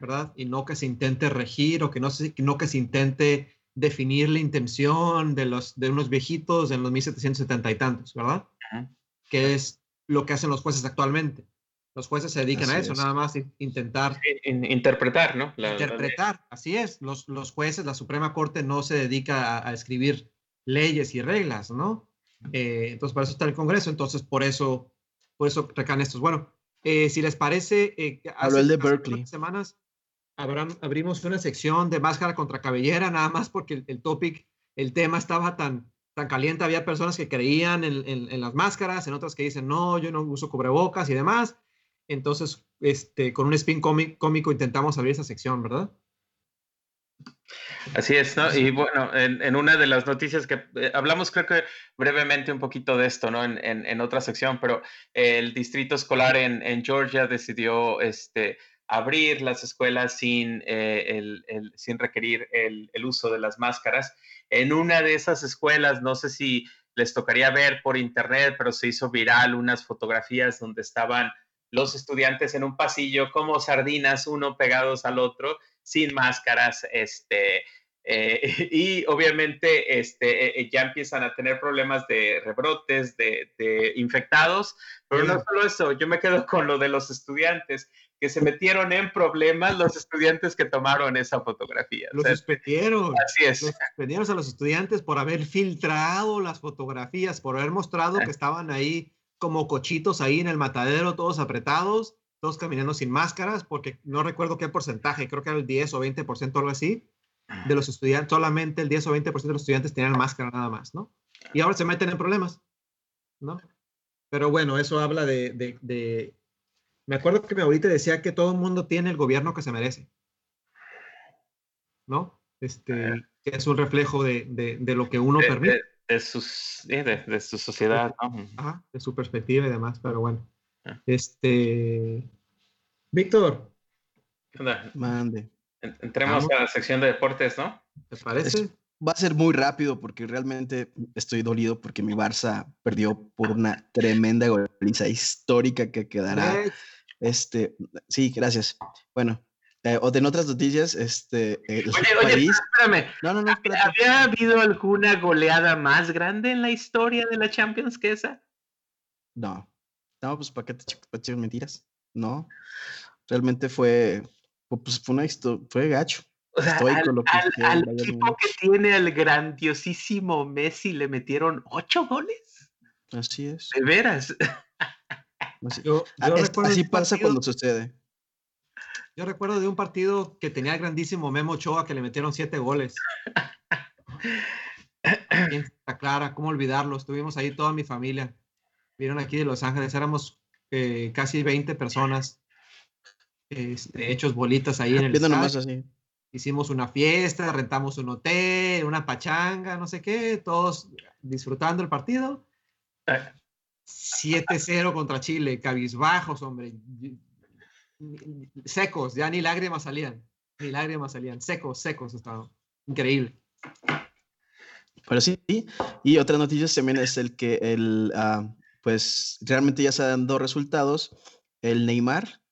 ¿verdad? Y no que se intente regir o que no, se, no que se intente definir la intención de, los, de unos viejitos en los 1770 y tantos, ¿verdad? Uh -huh. Que es lo que hacen los jueces actualmente. Los jueces se dedican así a eso, es. nada más intentar... interpretar, ¿no? La, interpretar, la así es. Los, los, jueces, la Suprema Corte no se dedica a, a escribir leyes y reglas, ¿no? Eh, entonces, para eso está el Congreso, entonces por eso, por eso recaen estos. Bueno, eh, si les parece, eh, hace, el de Berkeley. semanas habrán, abrimos una sección de máscara contra cabellera, nada más porque el, el topic, el tema estaba tan, tan caliente había personas que creían en, en, las máscaras, en otras que dicen, no, yo no uso cubrebocas y demás. Entonces, este, con un spin cómico intentamos abrir esa sección, ¿verdad? Así es, ¿no? Y bueno, en, una de las noticias que eh, hablamos, creo que brevemente un poquito de esto, ¿no? En, otra sección, pero el distrito escolar en, Georgia decidió este, abrir las escuelas sin, eh, requerir el, uso de las máscaras. En una de esas escuelas, no sé si les tocaría ver por internet, pero se hizo viral unas fotografías donde estaban los estudiantes en un pasillo como sardinas, uno pegados al otro, sin máscaras, este, eh, y obviamente este, eh, ya empiezan a tener problemas de rebrotes, de, infectados, pero no solo eso, yo me quedo con lo de los estudiantes, que se metieron en problemas los estudiantes que tomaron esa fotografía. Los suspendieron. Así es. Los suspendieron a los estudiantes por haber filtrado las fotografías, por haber mostrado que estaban ahí como cochitos ahí en el matadero, todos apretados, todos caminando sin máscaras, porque no recuerdo qué porcentaje, creo que era el 10 o 20% o algo así, de los estudiantes, solamente el 10 o 20% de los estudiantes tenían máscara nada más, ¿no? Y ahora se meten en problemas, ¿no? Pero bueno, eso habla de, de, Me acuerdo que mi abuelita decía que todo el mundo tiene el gobierno que se merece, ¿no? Este, que es un reflejo de, de lo que uno permite. De, sus, de, su sociedad, ¿no? Ajá, de su perspectiva y demás, pero bueno. Ah. Este. Víctor. Mande. Entremos a la sección de deportes, ¿no? ¿Te parece? va a ser muy rápido porque realmente estoy dolido porque mi Barça perdió por una tremenda goliza histórica que quedará. Este, sí, gracias. Bueno, eh, o en otras noticias, este, oye, oye, espérame. No, no, no, ¿Había habido alguna goleada más grande en la historia de la Champions que esa? No. No, pues para qué te echas mentiras. No. Realmente fue pues fue una fue gacho. O sea, al, equipo que tiene al grandiosísimo Messi le metieron ocho goles. Así es. De veras. Así, yo, así pasa cuando sucede. Yo recuerdo de un partido que tenía al grandísimo Memo Ochoa que le metieron siete goles. Está clara, cómo olvidarlo. Estuvimos ahí toda mi familia. Vieron aquí de Los Ángeles, éramos eh, casi 20 personas este, hechos bolitas ahí en el estadio. Hicimos una fiesta, rentamos un hotel, una pachanga, no sé qué, todos disfrutando el partido. 7-0 contra Chile, cabizbajos, hombre. Secos, ya ni lágrimas salían. Ni lágrimas salían. Secos, secos estaban. Increíble. Pero sí, y otra noticia también es el que el, ah, pues realmente ya se han dado resultados. El Neymar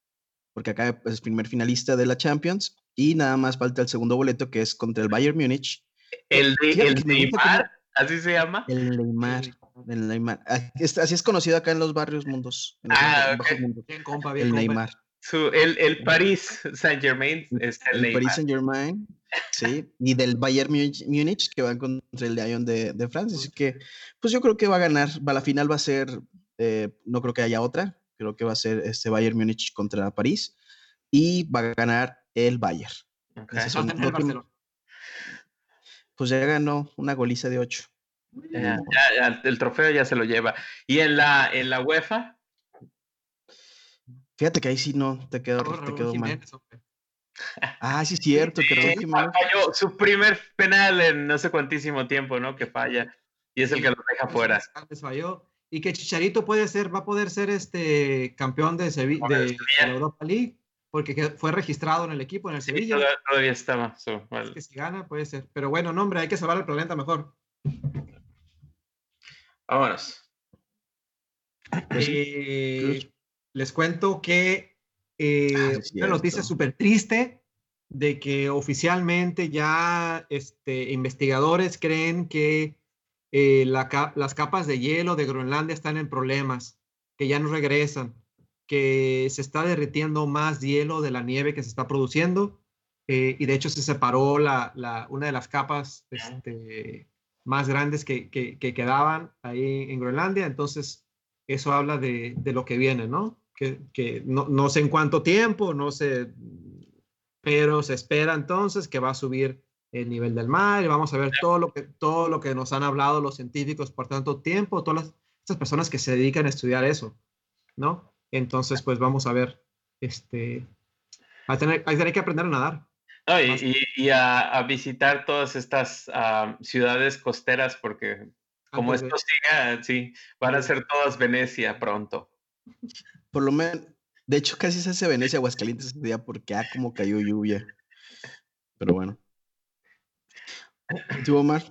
porque acá es primer finalista de la Champions y nada más falta el segundo boleto que es contra el Bayern Múnich. El, de, Neymar, así se llama. El Neymar. El Neymar. Así es conocido acá en los barrios mundos. ah, el Neymar. El, el Paris Saint Germain el, Paris Saint Germain, sí, y del Bayern Múnich que van contra el Lyon de, de Francia. Así que, pues yo creo que va a ganar. Va, la final va a ser, eh, no creo que haya otra creo que va a ser este Bayern Múnich contra París y va a ganar el Bayern. pues ya ganó una goliza de 8. el trofeo ya se lo lleva. ¿Y en la, en la UEFA? Fíjate que ahí sí no te quedó, te quedó mal. Ah, sí es cierto, que falló su primer penal en no sé cuantísimo tiempo, ¿no? Que falla. Y es el que lo deja fuera. Falló y que Chicharito puede ser, va a poder ser este campeón de, Sevilla, de, la Europa League, porque fue registrado en el equipo, en el Sevilla. todavía estaba. que si gana, puede ser. Pero bueno, no, hombre, hay que salvar el planeta mejor. Vámonos. Eh, les cuento que eh, ah, una noticia súper triste de que oficialmente ya este, investigadores creen que eh, las capas de hielo de Groenlandia están en problemas, que ya no regresan, que se está derritiendo más hielo de la nieve que se está produciendo eh, y de hecho se separó la, una de las capas este, más grandes que, quedaban ahí en Groenlandia, entonces eso habla de, lo que viene, ¿no? Que, no, no, sé en cuánto tiempo, no sé, pero se espera entonces que va a subir el nivel del mar, y vamos a ver todo lo que, todo lo que nos han hablado los científicos por tanto tiempo, todas las, estas personas que se dedican a estudiar eso, ¿no? Entonces, pues vamos a ver, este, a tener, a tener que aprender a nadar. y, a, visitar todas estas ah, ciudades costeras, porque como esto siga, sí, van a ser todas Venecia pronto. Por lo menos, de hecho, casi se hace Venecia, Aguascalientes ese día porque ah, como cayó lluvia. Pero bueno. ¿Tú, Omar?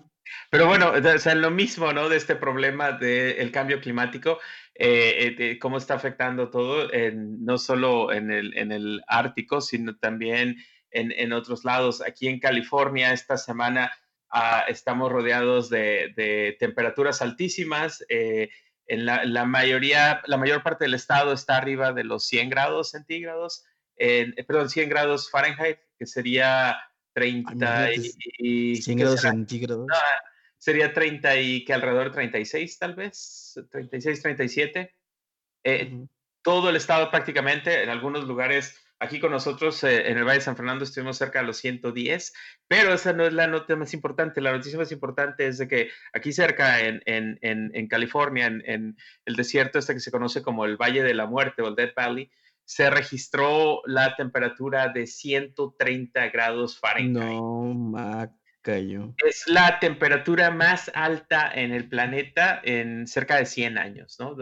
Pero bueno, o sea, lo mismo, ¿no? De este problema del cambio climático, eh, cómo está afectando todo, no solo en el, en el Ártico, sino también en, en otros lados. Aquí en California, esta semana ah, estamos rodeados de, de temperaturas altísimas. En la, mayoría, la mayor parte del estado está arriba de los 100 grados centígrados, en, eh, perdón, 100 grados Fahrenheit, que sería 30 y... 100 grados centígrados. sería 30 y que alrededor de 36 tal vez, 36, 37. Eh, todo el estado prácticamente, en algunos lugares Aquí con nosotros eh, en el Valle de San Fernando estuvimos cerca de los 110, pero esa no es la nota más importante. La noticia más importante es de que aquí cerca en, en, en, California, en, el desierto este que se conoce como el Valle de la Muerte o el Death Valley, se registró la temperatura de 130 grados Fahrenheit. No, Es la temperatura más alta en el planeta en cerca de 100 años, ¿no?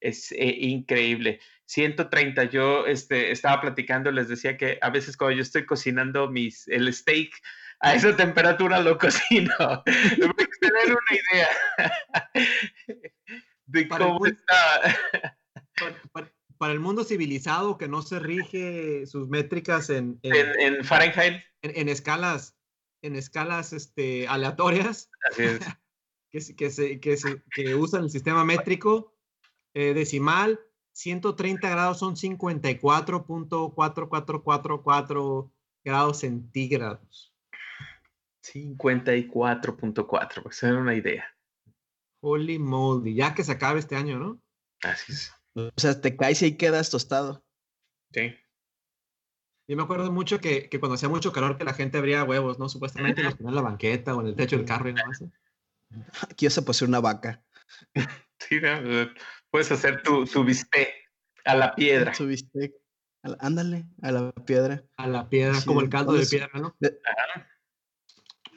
Es eh, increíble. 130. Yo este, estaba platicando, les decía que a veces cuando yo estoy cocinando mis, el steak, a esa temperatura lo cocino. Para tener una idea de para cómo el está. Para, el mundo civilizado que no se rige sus métricas en, en, Fahrenheit. En, escalas, en escalas este, aleatorias. Así es. que, que, se, que, se, que usan el sistema métrico eh, decimal 130 grados son 54.4444 grados centígrados. 54.4, para que se den una idea. Holy moly, ya que se acabe este año, ¿no? Así es. O sea, te caes y ahí quedas tostado. Sí. Yo me acuerdo mucho que, cuando hacía mucho calor que la gente abría huevos, ¿no? Supuestamente los ponía en la banqueta o en el techo del carro y nada más. Aquí vas a poseer una vaca. Sí, ¿no? Puedes hacer tu, tu bistec a la piedra. Tu bistec. Ándale, a la piedra. A la piedra, como el caldo de piedra, ¿no?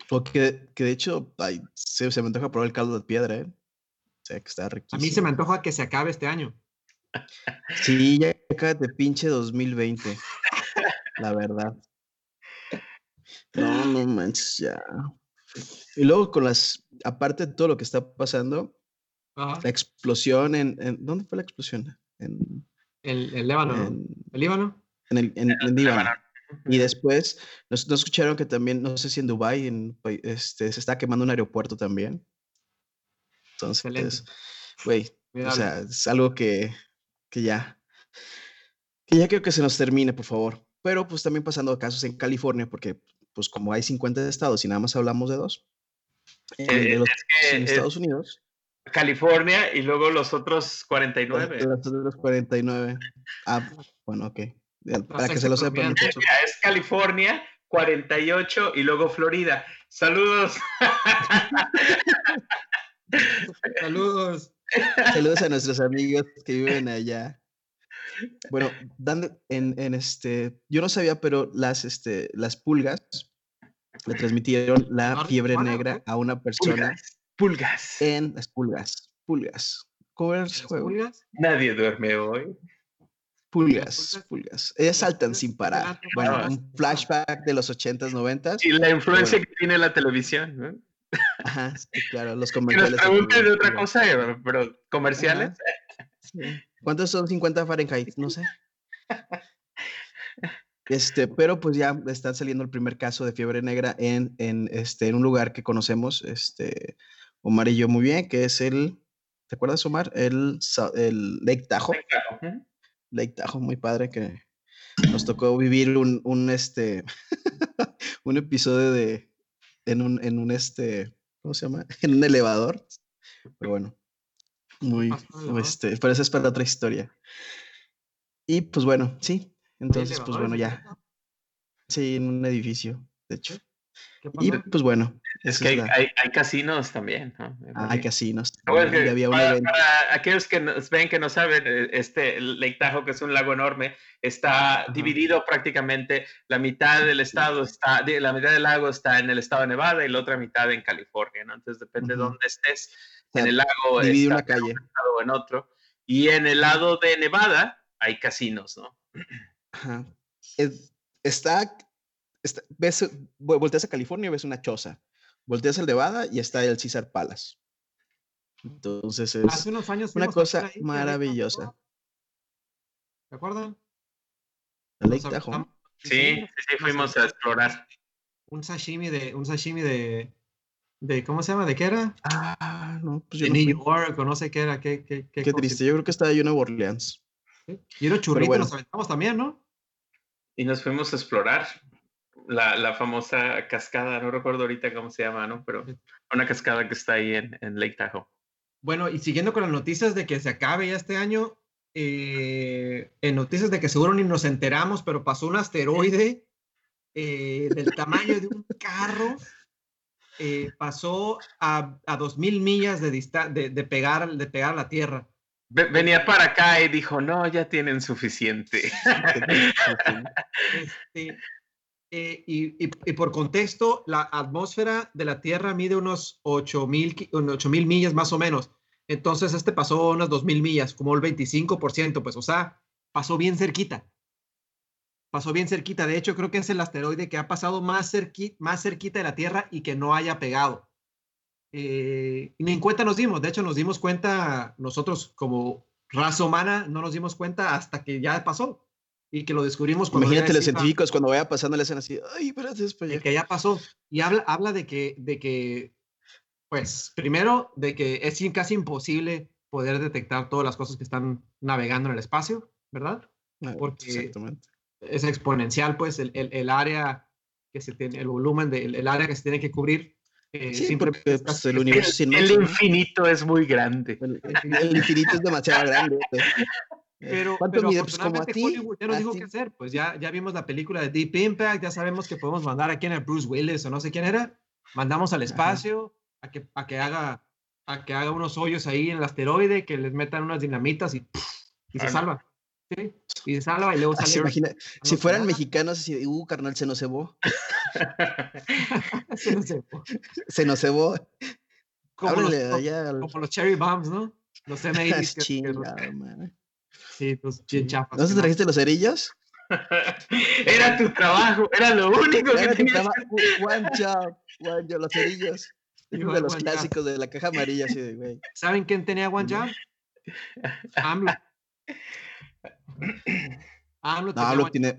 O que, que, de hecho, ay, se, se, me antoja probar el caldo de piedra, ¿eh? O sea, que está riquísimo. A mí se me antoja que se acabe este año. Sí, ya de pinche 2020. La verdad. No, no manches, ya. Y luego con las, aparte de todo lo que está pasando, la explosión en, ¿Dónde fue la explosión? En el, el Líbano. En, ¿El Líbano? En, el, en, Líbano. Y después nos, escucharon que también, no sé si en Dubái en, este, se está quemando un aeropuerto también. Entonces, güey, o sea, es algo que, que ya, que ya creo que se nos termine, por favor. Pero pues también pasando casos en California, porque pues como hay 50 estados y nada más hablamos de dos, eh, eh, en Estados Unidos. California y luego los otros 49. Los otros 49. Ah, bueno, ok. Para que se lo sepan. Es California, 48 y luego Florida. Saludos. Saludos. Saludos a nuestros amigos que viven allá. Bueno, dando en, en, este, yo no sabía, pero las, este, las pulgas le transmitieron la fiebre negra a una persona. Pulgas. En las pulgas. Pulgas. ¿Cómo era ese juego? Pulgas? Nadie duerme hoy. Pulgas, pulgas. Ellas saltan sin parar. Bueno, un flashback de los 80s, 90s. Y la influencia que tiene la televisión, ¿no? Ajá, sí, claro, los comerciales. Que nos de otra cosa, pero comerciales. ¿Cuántos son 50 Fahrenheit? No sé. Este, pero pues ya está saliendo el primer caso de fiebre negra en, en, este, en un lugar que conocemos, este, Omar y yo muy bien, que es el, ¿te acuerdas, Omar? El, el Lake Tahoe. Lake Tahoe, muy padre, que nos tocó vivir un, un este, un episodio de, en un, en un, este, ¿cómo se llama? En un elevador. Pero bueno, muy, este, pero esa es para otra historia. Y pues bueno, sí. Entonces, pues bueno, ya. Sí, en un edificio, de hecho. Y pues bueno. Es que hay, hay, casinos también. Ah, hay casinos. para, aquellos que nos ven que no saben, eh, este Lake Tahoe, que es un lago enorme, está dividido prácticamente. La mitad del estado está, la mitad del lago está en el estado de Nevada y la otra mitad en California. ¿no? Entonces depende de dónde estés. En el lago divide una calle. o en otro. Y en el lado de Nevada hay casinos, ¿no? Ajá. está ves, volteas a California y ves una choza. Volteas al Nevada y está el César Palace. Entonces es Hace unos años una cosa maravillosa. ¿Se acuerdan? Lake Sí, sí, sí, fuimos a explorar. Un sashimi de, un sashimi de, de, ¿cómo se llama? ¿De qué era? Ah, no, pues de New York, o no sé qué era. Qué, qué, qué, triste, yo creo que estaba en Nueva Orleans. Y era churrito, nos aventamos también, ¿no? Y nos fuimos a explorar la, famosa cascada, no recuerdo ahorita cómo se llama, ¿no? Pero una cascada que está ahí en, Lake Tahoe. Bueno, y siguiendo con las noticias de que se acabe ya este año, eh, en noticias de que seguro ni nos enteramos, pero pasó un asteroide eh, del tamaño de un carro, eh, pasó a, a 2.000 millas de, de, de, pegar, de pegar a la Tierra. Venía para acá y dijo, no, ya tienen suficiente. este, eh, y, por contexto, la atmósfera de la Tierra mide unos 8.000 mil millas más o menos. Entonces, este pasó unas 2.000 millas, como el 25%, pues, o sea, pasó bien cerquita. Pasó bien cerquita. De hecho, creo que es el asteroide que ha pasado más, más cerquita de la Tierra y que no haya pegado. Eh, ni en cuenta nos dimos. De hecho, nos dimos cuenta nosotros como raza humana, no nos dimos cuenta hasta que ya pasó y que lo descubrimos cuando Imagínate los científicos cuando vaya pasando la escena así, ay, espérate, es Que ya pasó. Y habla, habla de que, de que, pues, primero, de que es casi imposible poder detectar todas las cosas que están navegando en el espacio, ¿verdad? Porque es exponencial, pues, el, el, el, área que se tiene, el volumen, de, el, área que se tiene que cubrir. Eh, sí, porque pues, el universo el, el infinito es muy grande. El, infinito es demasiado grande. Pero, pero pues, afortunadamente Hollywood ya nos dijo qué hacer. Pues ya, ya vimos la película de Deep Impact, ya sabemos que podemos mandar a quien a Bruce Willis o no sé quién era. Mandamos al espacio a que, a que, haga, a que haga unos hoyos ahí en el asteroide, que les metan unas dinamitas y, y se salva. ¿Sí? Y se salva y luego ah, sale. Imagina, si fueran mexicanos, así, uh, carnal, se nos cebó. se nos cebó. Se nos cebó. Como, los, como los cherry bombs, ¿no? Los M80s. Que, Sí, pues bien chapas. ¿No se trajiste los cerillos? era tu trabajo, era lo único que tenías. One job, one job, los cerillos. Uno de los clásicos de la caja amarilla, así de güey. ¿Saben quién tenía one job? AMLO. AMLO, no, AMLO tiene.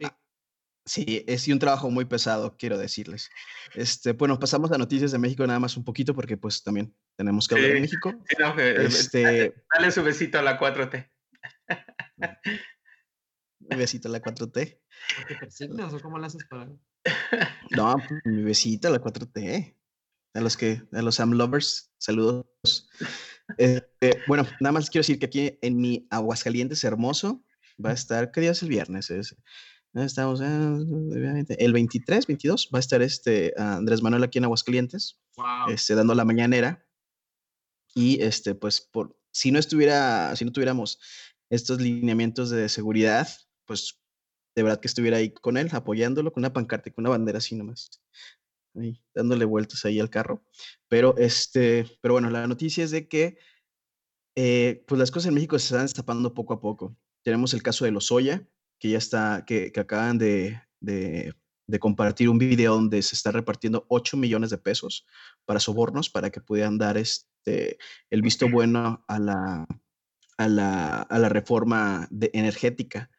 Sí, es un trabajo muy pesado, quiero decirles. Este, bueno, pasamos a noticias de México nada más un poquito porque pues también tenemos que hablar de México. Sí, no, este, dale, dale, su besito a la 4T. Mi besito a la 4T. ¿Te persignas o cómo lo haces para.? No, mi besito a la 4T. A los que, a los Sam Lovers, saludos. Este, bueno, nada más quiero decir que aquí en mi Aguascalientes hermoso va a estar, ¿qué día es el viernes? estamos el 23, 22, va a estar este Andrés Manuel aquí en Aguascalientes, este, dando la mañanera. Y este, pues, por, si no estuviera, si no tuviéramos estos lineamientos de seguridad, pues de verdad que estuviera ahí con él, apoyándolo con una pancarta y con una bandera así nomás, ahí, dándole vueltas ahí al carro. Pero, este, pero bueno, la noticia es de que eh, pues las cosas en México se están destapando poco a poco. Tenemos el caso de los Oya, que ya está, que, que acaban de, de, de, compartir un video donde se está repartiendo 8 millones de pesos para sobornos, para que puedan dar este, el visto bueno a la, a la, a la reforma de, energética.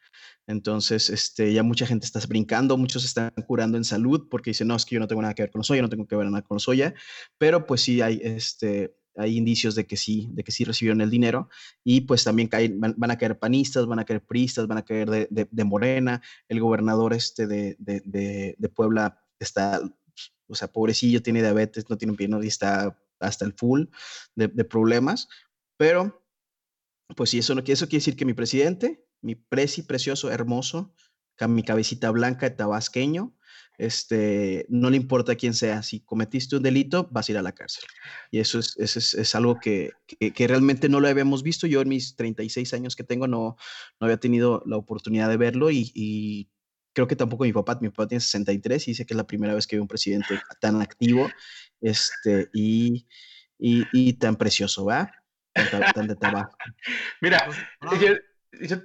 Entonces, este, ya mucha gente está brincando, muchos están curando en salud porque dicen, no, es que yo no tengo nada que ver con soya, no tengo que ver nada con soya, pero pues sí hay, este, hay indicios de que sí, de que sí recibieron el dinero y pues también caen, van, a caer panistas, van a caer priistas, van a caer de, de, Morena, el gobernador este de, de, Puebla está, o sea, pobrecillo, tiene diabetes, no tiene piernas y está hasta el full de, problemas, pero pues sí, eso, no, eso quiere decir que mi presidente, mi presi precioso, hermoso, mi cabecita blanca de tabasqueño, este, no le importa quién sea, si cometiste un delito, vas a ir a la cárcel. Y eso es, es, es algo que, que, realmente no lo habíamos visto. Yo en mis 36 años que tengo no, no había tenido la oportunidad de verlo y, y creo que tampoco mi papá, mi papá tiene 63 y dice que es la primera vez que veo un presidente tan activo este, y, y, y tan precioso, ¿va? Tan, tan de trabajo. Mira, yo,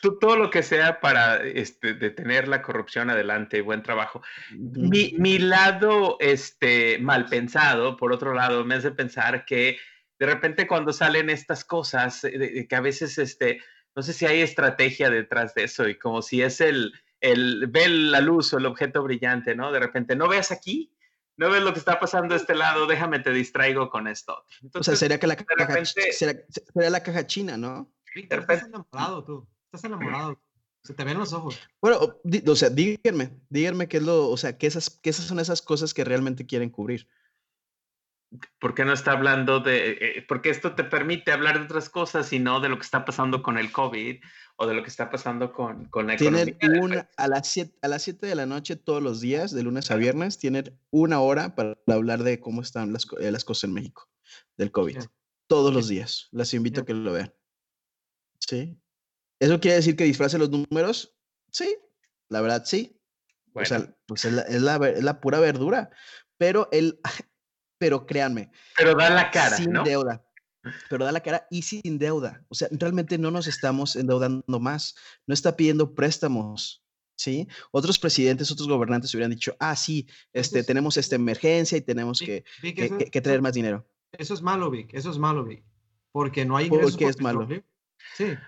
todo lo que sea para este, detener la corrupción adelante, buen trabajo. Mi, mi, lado este, mal pensado, por otro lado, me hace pensar que de repente cuando salen estas cosas, eh, que a veces, este, no sé si hay estrategia detrás de eso y como si es el, el, ve la luz o el objeto brillante, ¿no? De repente, ¿no veas aquí? ¿No ves lo que está pasando de este lado? Déjame, te distraigo con esto. o sea, sería que la caja, sería la caja china, ¿no? Estás enamorado tú. Estás enamorado. Se te ven los ojos. Bueno, o sea, díganme, díganme qué es lo, o sea, qué esas, qué esas son esas cosas que realmente quieren cubrir. ¿Por qué no está hablando de, eh, porque esto te permite hablar de otras cosas y no de lo que está pasando con el COVID o de lo que está pasando con, con la tienen Una, a las 7 a las siete de la noche todos los días, de lunes a viernes, tienen una hora para hablar de cómo están las, eh, las cosas en México, del COVID. Todos los días. Las invito a que lo vean. Sí. ¿Eso quiere decir que disfrace los números? Sí, la verdad sí. O sea, pues es la, es, la, pura verdura. Pero él, pero créanme. Pero da la cara. Sin deuda. Pero da la cara y sin deuda. O sea, realmente no nos estamos endeudando más. No está pidiendo préstamos. ¿Sí? Otros presidentes, otros gobernantes hubieran dicho, ah, sí, este, tenemos esta emergencia y tenemos que, que, traer más dinero. Eso es malo, Vic. Eso es malo, Vic. Porque no hay ingresos. ¿Por qué es malo? Sí.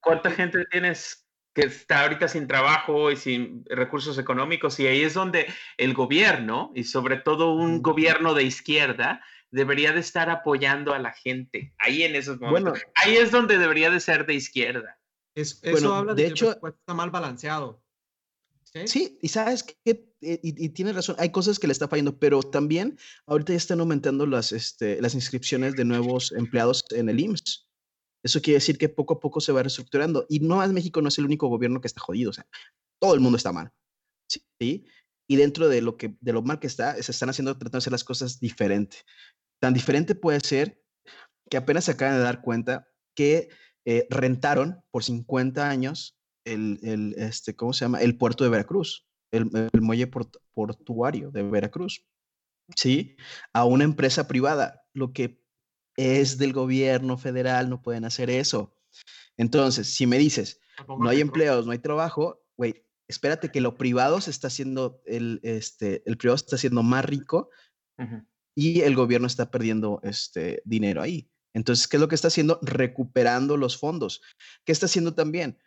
¿Cuánta gente tienes que está ahorita sin trabajo y sin recursos económicos? Y ahí es donde el gobierno, y sobre todo un gobierno de izquierda, debería de estar apoyando a la gente. Ahí en esos momentos. ahí es donde debería de ser de izquierda. eso habla de, hecho, que está mal balanceado. ¿Sí? y sabes que, eh, y, y tienes razón, hay cosas que le está fallando, pero también ahorita ya están aumentando las, este, las inscripciones de nuevos empleados en el IMSS. Eso quiere decir que poco a poco se va reestructurando. Y no más México no es el único gobierno que está jodido. O sea, todo el mundo está mal. ¿sí? Y dentro de lo, que, de lo mal que está, se están haciendo, tratando de hacer las cosas diferente. Tan diferente puede ser que apenas se acaban de dar cuenta que eh, rentaron por 50 años el, el, este, ¿cómo se llama? El puerto de Veracruz, el, el muelle portuario de Veracruz, ¿sí? A una empresa privada, lo que es del gobierno federal, no pueden hacer eso. Entonces, si me dices, no hay empleos, no hay trabajo, güey, espérate que lo privado se está haciendo, el, este, el privado está haciendo más rico y el gobierno está perdiendo este dinero ahí. Entonces, ¿qué es lo que está haciendo? Recuperando los fondos. ¿Qué está haciendo también?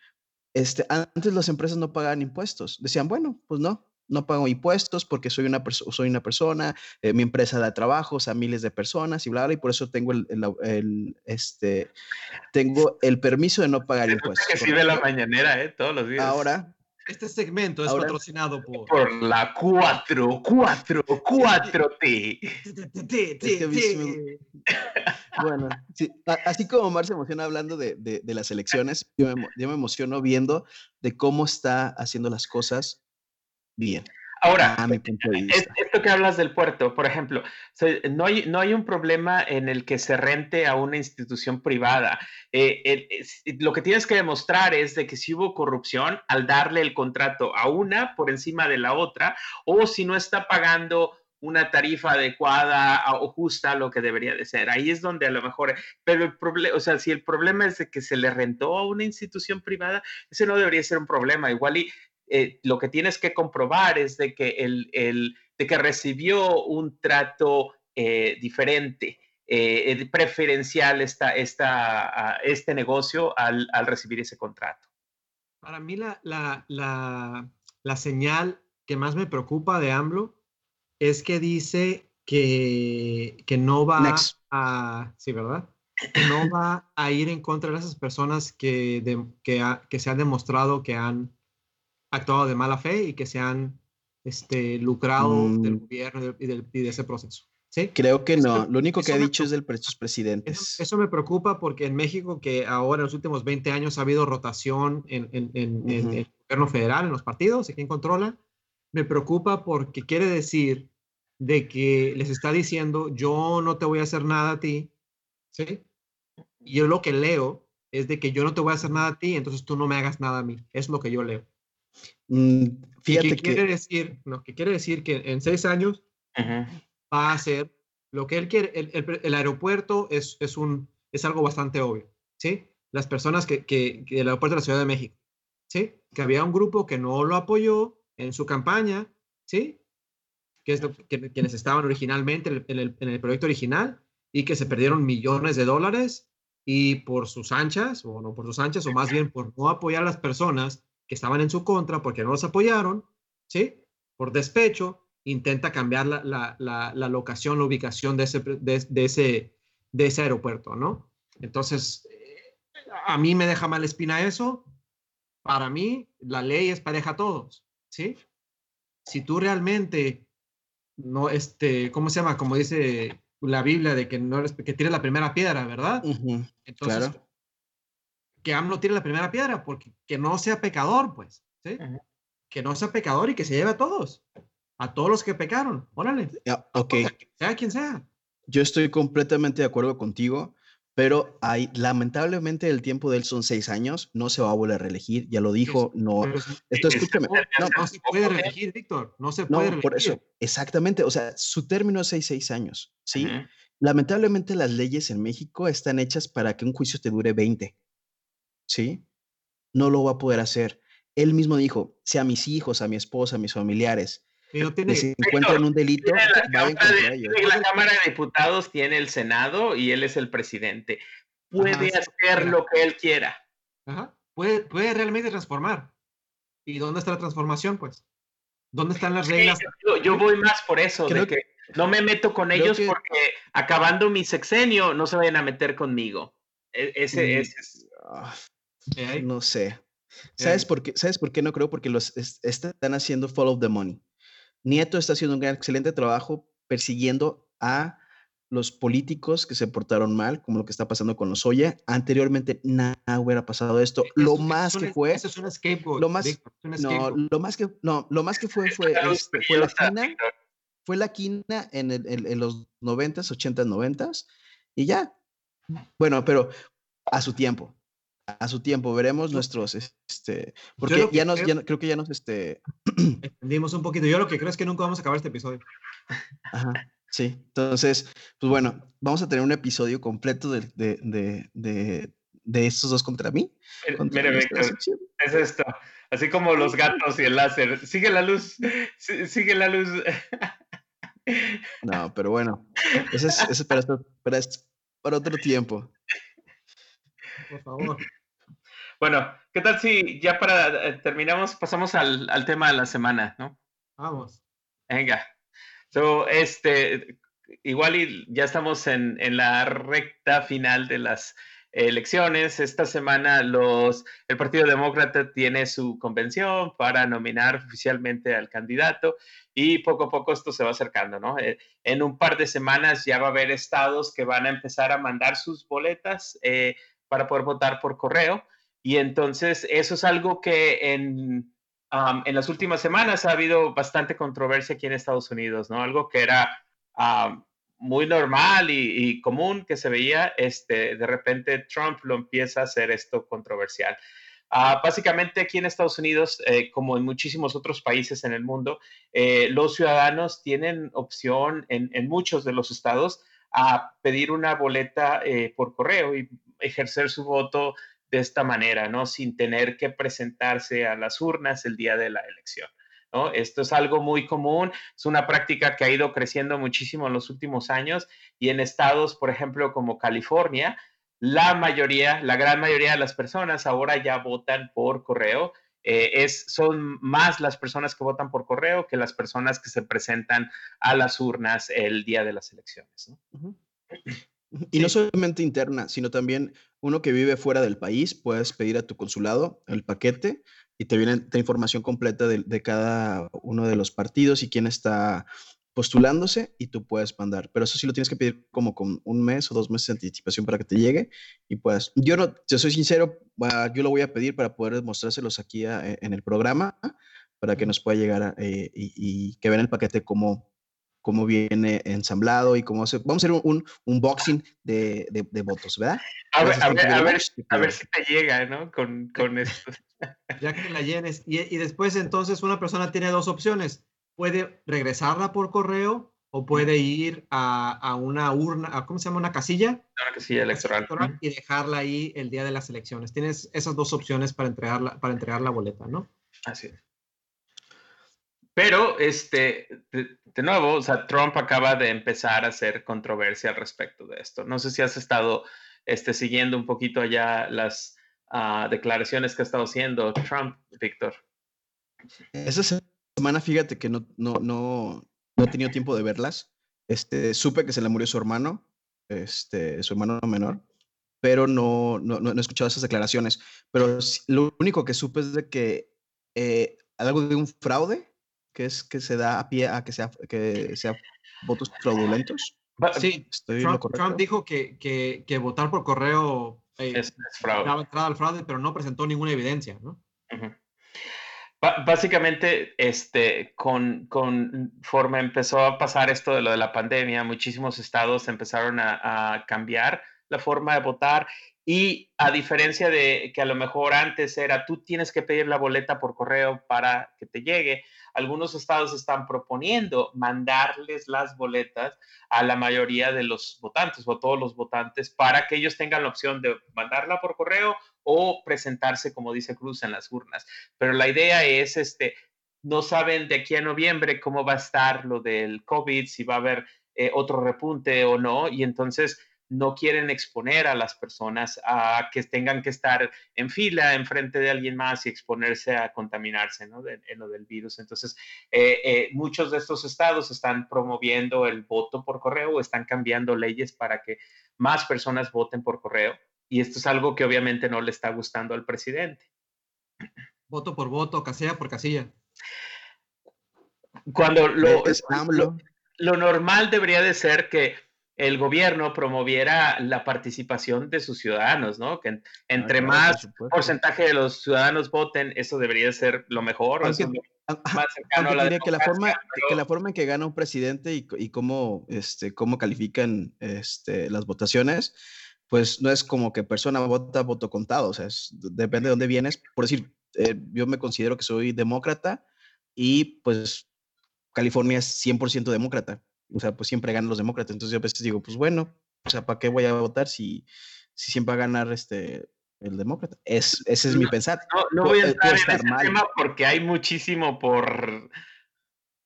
Este, antes las empresas no pagaban impuestos. Decían, bueno, pues no, no pago impuestos porque soy una, soy una persona, eh, mi empresa da trabajos a miles de personas y bla, bla, y por eso tengo el, este, tengo el permiso de no pagar impuestos. Que sirve la mañanera, ¿eh? Todos los días. Ahora. Este segmento es patrocinado por... Por la 4, 4, 4T. bueno, así como Mar se emociona hablando de, de, las elecciones, yo me, yo me emociono viendo de cómo está haciendo las cosas bien. Ahora, esto que hablas del puerto, por ejemplo, no, hay, no hay un problema en el que se rente a una institución privada. Eh, lo que tienes que demostrar es de que si hubo corrupción al darle el contrato a una por encima de la otra, o si no está pagando una tarifa adecuada o justa a lo que debería de ser. Ahí es donde a lo mejor, pero el problema, o sea, si el problema es de que se le rentó a una institución privada, ese no debería ser un problema. Igual y eh, lo que tienes que comprobar es de que, el, de que recibió un trato eh, diferente, eh, preferencial esta, esta, este negocio al, recibir ese contrato. Para mí la, la, señal que más me preocupa de AMLO es que dice que, que no va a... Sí, ¿verdad? no va a ir en contra de esas personas que, que, que se han demostrado que han actuado de mala fe y que se han este, lucrado del mm. gobierno y, de ese proceso. ¿Sí? Creo que no. Lo único que ha dicho es del sus presidentes. Eso, me preocupa porque en México, que ahora en los últimos 20 años ha habido rotación en, en, el gobierno federal, en los partidos, en quien controla, me preocupa porque quiere decir de que les está diciendo, yo no te voy a hacer nada a ti, ¿sí? Y yo lo que leo es de que yo no te voy a hacer nada a ti, entonces tú no me hagas nada a mí. Es lo que yo leo. Mm, fíjate ¿Qué que quiere decir? No, que quiere decir que en seis años va a hacer lo que él quiere. El, el- el aeropuerto es, es, un, es algo bastante obvio, ¿sí? Las personas que, que, que el aeropuerto de la Ciudad de México, ¿sí? Que había un grupo que no lo apoyó en su campaña, ¿sí? Que es lo que, quienes estaban originalmente en el, en el- en el proyecto original y que se perdieron millones de dólares y por sus anchas, o no por sus anchas, o más bien por no apoyar a las personas que estaban en su contra porque no los apoyaron, ¿sí? Por despecho, intenta cambiar la, la, la, la locación, la ubicación de ese, de, de ese, de ese aeropuerto, ¿no? Entonces, eh, a mí me deja mala espina eso. Para mí, la ley es pareja a todos, ¿sí? Si tú realmente no, este, ¿cómo se llama? Como dice la Biblia, de que no que tires la primera piedra, ¿verdad? Entonces, claro. Que AMLO tire la primera piedra, porque que no sea pecador, pues, ¿sí? Que no sea pecador y que se lleve a todos, a todos los que pecaron, órale, Ya, ok, sea quien sea. yo estoy completamente de acuerdo contigo, pero hay, lamentablemente el tiempo de él son seis años, no se va a volver a reelegir, ya lo dijo, no, si- esto Sí, escúchame, no, no se puede reelegir, Víctor, no se no, puede por reelegir. eso, exactamente, o sea, su término es seis, seis años, ¿sí? Lamentablemente las leyes en México están hechas para que un juicio te dure 20, ¿sí? No lo va a poder hacer. Él mismo dijo, si a mis hijos, a mi esposa, a mis familiares tiene, les encuentran un delito, la, Cámara de, ellos. tiene la Cámara de Diputados, tiene el Senado y él es el presidente. Puede Ajá, hacer lo que él quiera. Ajá, puede, puede realmente transformar. ¿Y dónde está la transformación, pues? ¿Dónde están las Sí, reglas? yo, yo voy más por eso, Creo de que no me meto con ellos que- porque acabando mi sexenio no se vayan a meter conmigo. E- Ese, Mm, ese es- ah. No sé. ¿Sabes por qué? ¿Sabes por qué no creo? Porque los es- están haciendo follow the money. Nieto está haciendo un gran, excelente trabajo persiguiendo a los políticos que se portaron mal, como lo que está pasando con los Oya. Anteriormente nada hubiera pasado esto. Lo Eso- más es que fue, Eso es un scapegoat. lo más- es no, lo más que, no, lo más que fue fue, este, fue la quina, fue la quina en, el- en- en los 90s, 80s, 90s y ya. Bueno, pero a su tiempo. A su tiempo veremos nuestros, este, porque ya nos, creo- ya no- creo que ya nos, este, Entendimos un poquito. Yo lo que creo es que nunca vamos a acabar este episodio. Ajá, sí. Entonces, pues bueno, vamos a tener un episodio completo de, de, de, de, de estos dos contra mí. Mire, contra nuestra Víctor, es esto. Así como los gatos y el láser. Sigue la luz. Sigue la luz. No, pero bueno, eso es, eso para, para, es- para otro tiempo. Por favor. Bueno, ¿qué tal si ya para eh, terminamos, pasamos al, al tema de la semana, ¿no? Vamos. Venga. So, este, igual y ya estamos en, en la recta final de las elecciones. Esta semana los, el Partido Demócrata tiene su convención para nominar oficialmente al candidato y poco a poco esto se va acercando, ¿no? Eh, en un par de semanas ya va a haber estados que van a empezar a mandar sus boletas eh, para poder votar por correo. Y entonces eso es algo que en, um, en las últimas semanas ha habido bastante controversia aquí en Estados Unidos, ¿no? Algo que era muy normal y, y, común que se veía, este, de repente Trump lo empieza a hacer esto controversial. Uh, básicamente aquí en Estados Unidos, eh, como en muchísimos otros países en el mundo, eh, los ciudadanos tienen opción en, en, muchos de los estados a pedir una boleta eh, por correo y ejercer su voto de esta manera, ¿no? Sin tener que presentarse a las urnas el día de la elección. Esto es algo muy común, es una práctica que ha ido creciendo muchísimo en los últimos años y en estados, por ejemplo, como California, la mayoría, la gran mayoría de las personas ahora ya votan por correo. Eh, es, son más las personas que votan por correo que las personas que se presentan a las urnas el día de las elecciones. Y sí. no solamente interna, sino también uno que vive fuera del país, puedes pedir a tu consulado el paquete y te viene la información completa de, de, cada uno de los partidos y quién está postulándose y tú puedes mandar. Pero eso sí lo tienes que pedir como con un mes o dos meses de anticipación para que te llegue y puedas. Yo no, yo soy sincero, yo lo voy a pedir para poder mostrárselos aquí a, en el programa, para que nos pueda llegar y, y, que vean el paquete como cómo viene ensamblado y cómo se... Vamos a hacer un, unboxing de, de, votos, ¿verdad? A ver, a ver, a ver, a ver, si te llega, ¿no? Con, con esto. Ya que la llenes. Y, y, después entonces una persona tiene dos opciones. Puede regresarla por correo o puede ir a, a una urna, a, ¿cómo se llama? Una casilla. Una casilla electoral. Y dejarla ahí el día de las elecciones. Tienes esas dos opciones para, entregarla, para entregar la boleta, ¿no? Así es. Pero, este, de, nuevo, o sea, Trump acaba de empezar a hacer controversia al respecto de esto. No sé si has estado este, siguiendo un poquito allá las ah, declaraciones que ha estado haciendo Trump, Víctor. Esa semana, fíjate que no, no, no, no he tenido tiempo de verlas. Este, supe que se le murió su hermano, este, su hermano menor, pero no, no, no he escuchado esas declaraciones. Pero lo único que supe es de que eh, algo de un fraude que es que se da a pie a que sea, que sea votos fraudulentos. Sí, Trump, dijo que, que, que, votar por correo eh, es, fraude. daba entrada al fraude, pero no presentó ninguna evidencia, ¿no? Básicamente, este, con, conforme empezó a pasar esto de lo de la pandemia, muchísimos estados empezaron a, a cambiar la forma de votar y a diferencia de que a lo mejor antes era tú tienes que pedir la boleta por correo para que te llegue, algunos estados están proponiendo mandarles las boletas a la mayoría de los votantes o a todos los votantes para que ellos tengan la opción de mandarla por correo o presentarse, como dice Cruz, en las urnas. Pero la idea es, este, no saben de aquí a noviembre cómo va a estar lo del COVID, si va a haber eh, otro repunte o no, y entonces no quieren exponer a las personas a que tengan que estar en fila enfrente de alguien más y exponerse a contaminarse ¿no? en lo del virus. Entonces, eh, eh, muchos de estos estados están promoviendo el voto por correo o están cambiando leyes para que más personas voten por correo. Y esto es algo que obviamente no le está gustando al presidente. Voto por voto, casilla por casilla. Cuando lo, lo normal debería de ser que el gobierno promoviera la participación de sus ciudadanos, ¿no? Que entre más porcentaje de los ciudadanos voten, eso debería ser lo mejor. más cercano a la que la forma que la forma en que gana un presidente y, cómo este cómo califican este, las votaciones, pues no es como que persona vota voto contado, o sea, depende de dónde vienes. Por decir, eh, yo me considero que soy demócrata y pues California es 100% demócrata o sea, pues siempre ganan los demócratas. Entonces yo a veces digo, pues bueno, o sea, ¿para qué voy a votar si, si siempre va a ganar este, el demócrata? Es, ese es mi pensar. No, voy a entrar en ese tema porque hay muchísimo por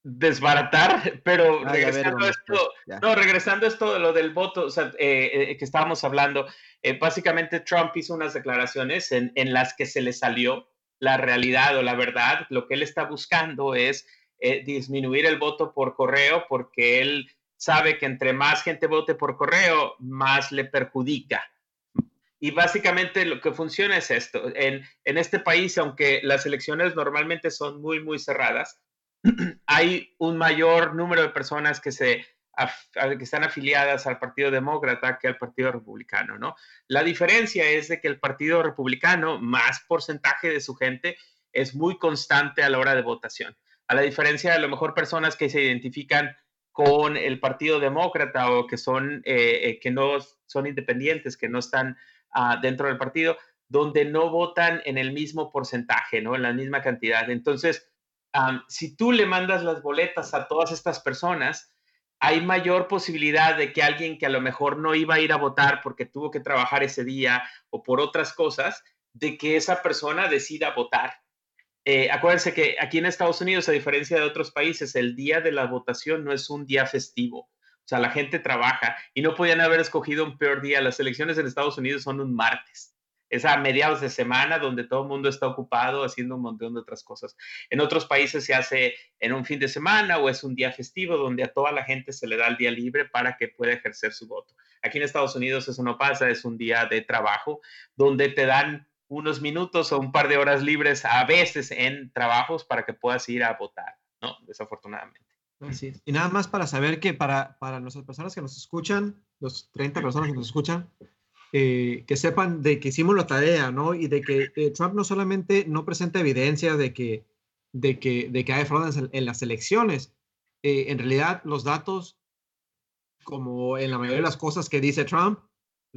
desbaratar, pero regresando a esto, no, regresando a esto de lo del voto, o sea, eh, eh, que estábamos hablando, eh, básicamente Trump hizo unas declaraciones en, en las que se le salió la realidad o la verdad, lo que él está buscando es eh, disminuir el voto por correo porque él sabe que entre más gente vote por correo, más le perjudica. Y básicamente lo que funciona es esto. En, en este país, aunque las elecciones normalmente son muy, muy cerradas, hay un mayor número de personas que se que están afiliadas al Partido Demócrata que al Partido Republicano, ¿no? La diferencia es de que el Partido Republicano, más porcentaje de su gente, es muy constante a la hora de votación a la diferencia de a lo mejor personas que se identifican con el Partido Demócrata o que son eh, eh, que no son independientes, que no están ah, dentro del partido, donde no votan en el mismo porcentaje, ¿no? En la misma cantidad. Entonces, si tú le mandas las boletas a todas estas personas, hay mayor posibilidad de que alguien que a lo mejor no iba a ir a votar porque tuvo que trabajar ese día o por otras cosas, de que esa persona decida votar eh, acuérdense que aquí en Estados Unidos, a diferencia de otros países, el día de la votación no es un día festivo. O sea, la gente trabaja y no podían haber escogido un peor día. Las elecciones en Estados Unidos son un martes. Es a mediados de semana donde todo el mundo está ocupado haciendo un montón de otras cosas. En otros países se hace en un fin de semana o es un día festivo donde a toda la gente se le da el día libre para que pueda ejercer su voto. Aquí en Estados Unidos eso no pasa, es un día de trabajo donde te dan unos minutos o un par de horas libres a veces en trabajos para que puedas ir a votar, ¿no? Desafortunadamente. Así Y nada más para saber que para, para nuestras personas que nos escuchan, los 30 personas que nos escuchan, eh, que sepan de que hicimos la tarea, ¿no? Y de que eh, Trump no solamente no presenta evidencia de que, de que, de que hay fraude en, las elecciones. Eh, en realidad, los datos, como en la mayoría de las cosas que dice Trump,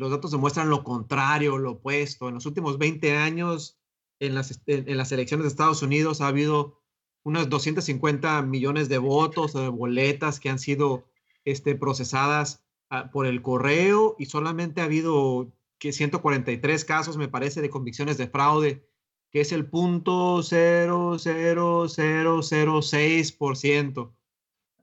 los datos demuestran lo contrario, lo opuesto. En los últimos 20 años, en las, en, las elecciones de Estados Unidos ha habido unos 250 millones de votos o de boletas que han sido este, procesadas ah, por el correo y solamente ha habido que 143 casos, me parece, de convicciones de fraude, que es el punto 00006%,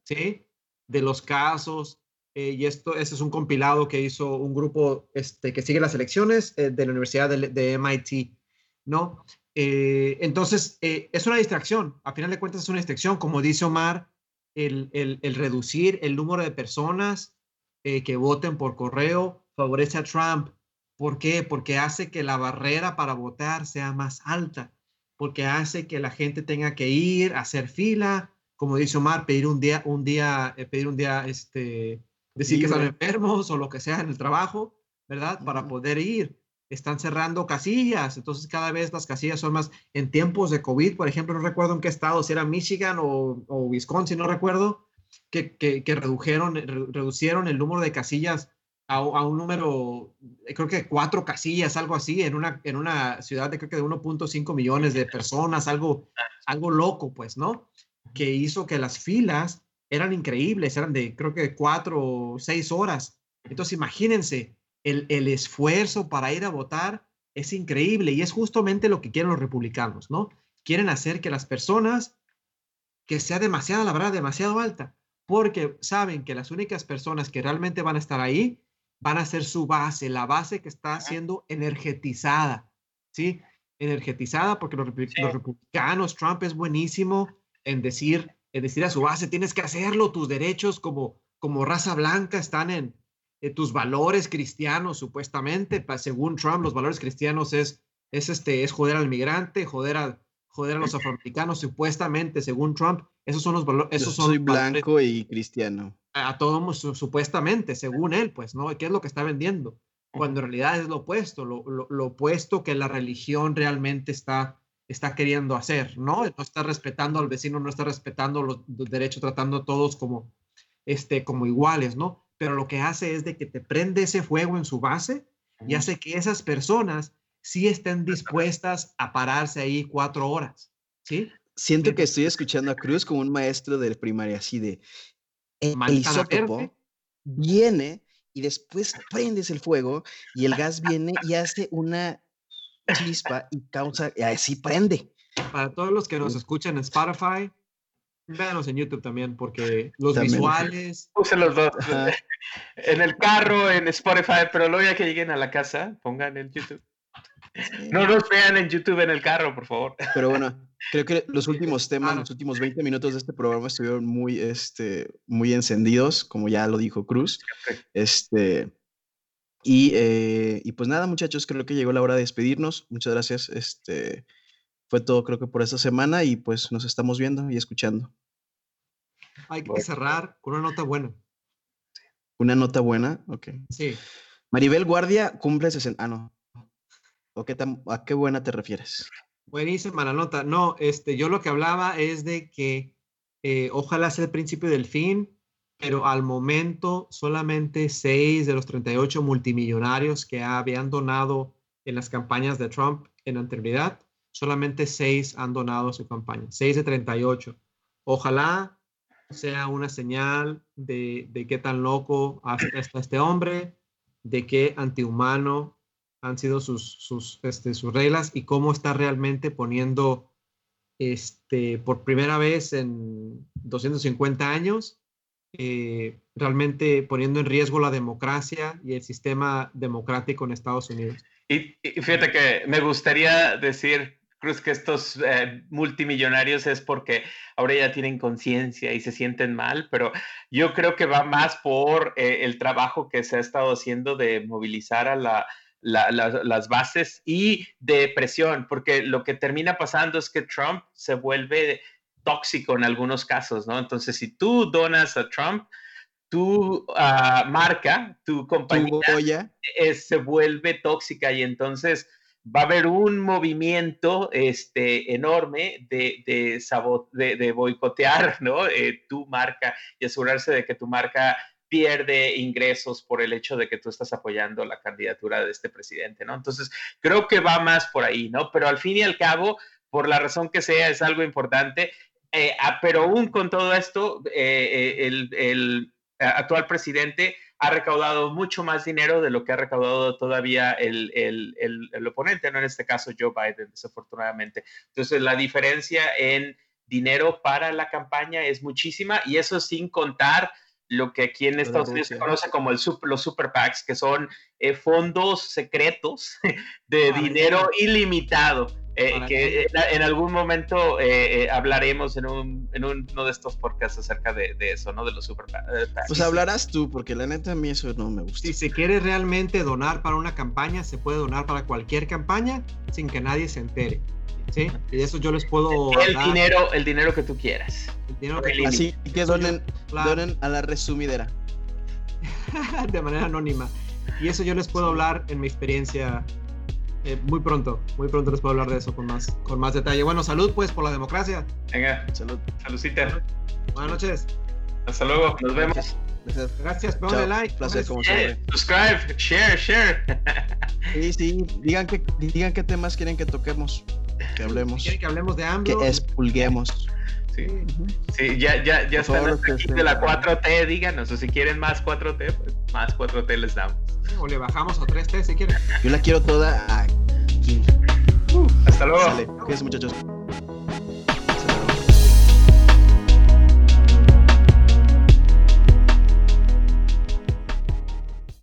¿sí? De los casos. Eh, y esto, este es un compilado que hizo un grupo este, que sigue las elecciones eh, de la Universidad de, MIT, ¿no? Eh, entonces, es una distracción, a final de cuentas es una distracción, como dice Omar, el, el, el reducir el número de personas que voten por correo favorece a Trump ¿Por qué? Porque hace que la barrera para votar sea más alta, porque hace que la gente tenga que ir a hacer fila, como dice Omar, pedir un día, un día, eh, pedir un día, este, decir que están enfermos o lo que sea en el trabajo, ¿verdad? Para poder ir. Están cerrando casillas, entonces cada vez las casillas son más. En tiempos de COVID, por ejemplo, no recuerdo en qué estado, si era Michigan o, o Wisconsin, no recuerdo, que, que, que redujeron, reducieron el número de casillas a, un número, creo que cuatro casillas, algo así, en una, en una ciudad de creo que de 1.5 millones de personas, algo, algo loco, pues, ¿no? Que hizo que las filas eran increíbles, eran de creo que cuatro o seis horas. Entonces, imagínense, el, el esfuerzo para ir a votar es increíble y es justamente lo que quieren los republicanos, ¿no? Quieren hacer que las personas, que sea demasiada, la verdad, demasiado alta, porque saben que las únicas personas que realmente van a estar ahí van a ser su base, la base que está siendo energetizada, ¿sí? Energetizada porque los, republicanos, Trump es buenísimo en decir, decir a su base, tienes que hacerlo, tus derechos como, como raza blanca están en, tus valores cristianos, supuestamente, según Trump, los valores cristianos es, es, este, es joder al migrante, joder a, joder a los afroamericanos, supuestamente, según Trump, esos son los valores. Esos Yo soy blanco y cristiano a todos supuestamente, según él, pues, ¿no? ¿Qué es lo que está vendiendo? Cuando en realidad es lo opuesto, lo, lo, opuesto que la religión realmente está, está queriendo hacer, ¿no? No está respetando al vecino, no está respetando los, derechos, tratando a todos como, este, como iguales, ¿no? Pero lo que hace es de que te prende ese fuego en su base y hace que esas personas sí estén dispuestas a pararse ahí cuatro horas, ¿sí? Siento que estoy escuchando a Cruz como un maestro de primaria, así de, el isótopo viene y después prendes el fuego y el gas viene y hace una chispa y causa, y así prende. Para todos los que nos escuchan en Spotify, véanos en YouTube también, porque los visuales. Puse los dos. En el carro, en Spotify, pero luego ya que lleguen a la casa, pongan en YouTube. No nos vean en YouTube en el carro, por favor. Pero bueno, creo que los últimos temas, los últimos 20 minutos de este programa estuvieron muy, este, muy encendidos, como ya lo dijo Cruz. Este, y, eh, y, pues nada, muchachos, creo que llegó la hora de despedirnos. Muchas gracias. Este, fue todo, creo que por esta semana y pues nos estamos viendo y escuchando. Hay que cerrar con una nota buena. Una nota buena, ok. Sí. Maribel Guardia cumple 60. Ah, no. ¿A qué buena te refieres? Buenísima la nota. No, este, yo lo que hablaba es de que eh, ojalá sea el principio del fin, pero al momento solamente 6 de los 38 multimillonarios que habían donado en las campañas de Trump en anterioridad, solamente 6 han donado a su campaña. 6 de 38. Ojalá sea una señal de, de qué tan loco está este hombre, de qué antihumano han sido sus, sus, este, sus reglas y cómo está realmente poniendo este, por primera vez en 250 años, eh, realmente poniendo en riesgo la democracia y el sistema democrático en Estados Unidos. Y, fíjate que me gustaría decir, Cruz, que estos eh, multimillonarios es porque ahora ya tienen conciencia y se sienten mal, pero yo creo que va más por eh, el trabajo que se ha estado haciendo de movilizar a la, las bases y de presión, porque lo que termina pasando es que Trump se vuelve tóxico en algunos casos, ¿no? Entonces, si tú donas a Trump, tu ah, marca, tu compañía se vuelve tóxica y entonces va a haber un movimiento este, enorme de, de, de, boicotear ¿no? Eh, tu marca y asegurarse de que tu marca pierde ingresos por el hecho de que tú estás apoyando la candidatura de este presidente, ¿no? Entonces, creo que va más por ahí, ¿no? Pero al fin y al cabo, por la razón que sea, es algo importante. Eh, ah, pero aún con todo esto, eh, el, el actual presidente ha recaudado mucho más dinero de lo que ha recaudado todavía el, el, oponente, ¿no? En este caso Joe Biden, desafortunadamente. Entonces, la diferencia en dinero para la campaña es muchísima y eso sin contar lo que aquí en Estados Unidos se conoce como el los super PACs, que son eh, fondos secretos de dinero ilimitado eh, que en, algún momento eh, eh, hablaremos en, un, en uno de estos podcasts acerca de, de eso, ¿no? De los super Pues hablarás tú, porque la neta a mí eso no me gusta. Si se quiere realmente donar para una campaña, se puede donar para cualquier campaña sin que nadie se entere. ¿Sí? Y eso yo les puedo. El dinero, el dinero que tú quieras. Así que donen, donen a la resumidera. de manera anónima. Y eso yo les puedo hablar en mi experiencia eh, muy pronto, muy pronto les puedo hablar de eso con más, con más detalle. Bueno, salud pues por la democracia. Venga, salud. Saludcita. Buenas noches. Hasta luego, nos vemos. Gracias, Gracias ponle like. Placer, como siempre. Subscribe, share, share. Sí, sí, digan, que, digan qué temas quieren que toquemos, que hablemos. Quieren que hablemos de AMLO. Que expulguemos. Sí, sí ya, ya, ya están aquí de la 4T, díganos, o si quieren más 4T, pues más 4T les damos. O le bajamos a 3T si quieren. Yo la quiero toda aquí. Hasta luego. Sale. Cuídense muchachos.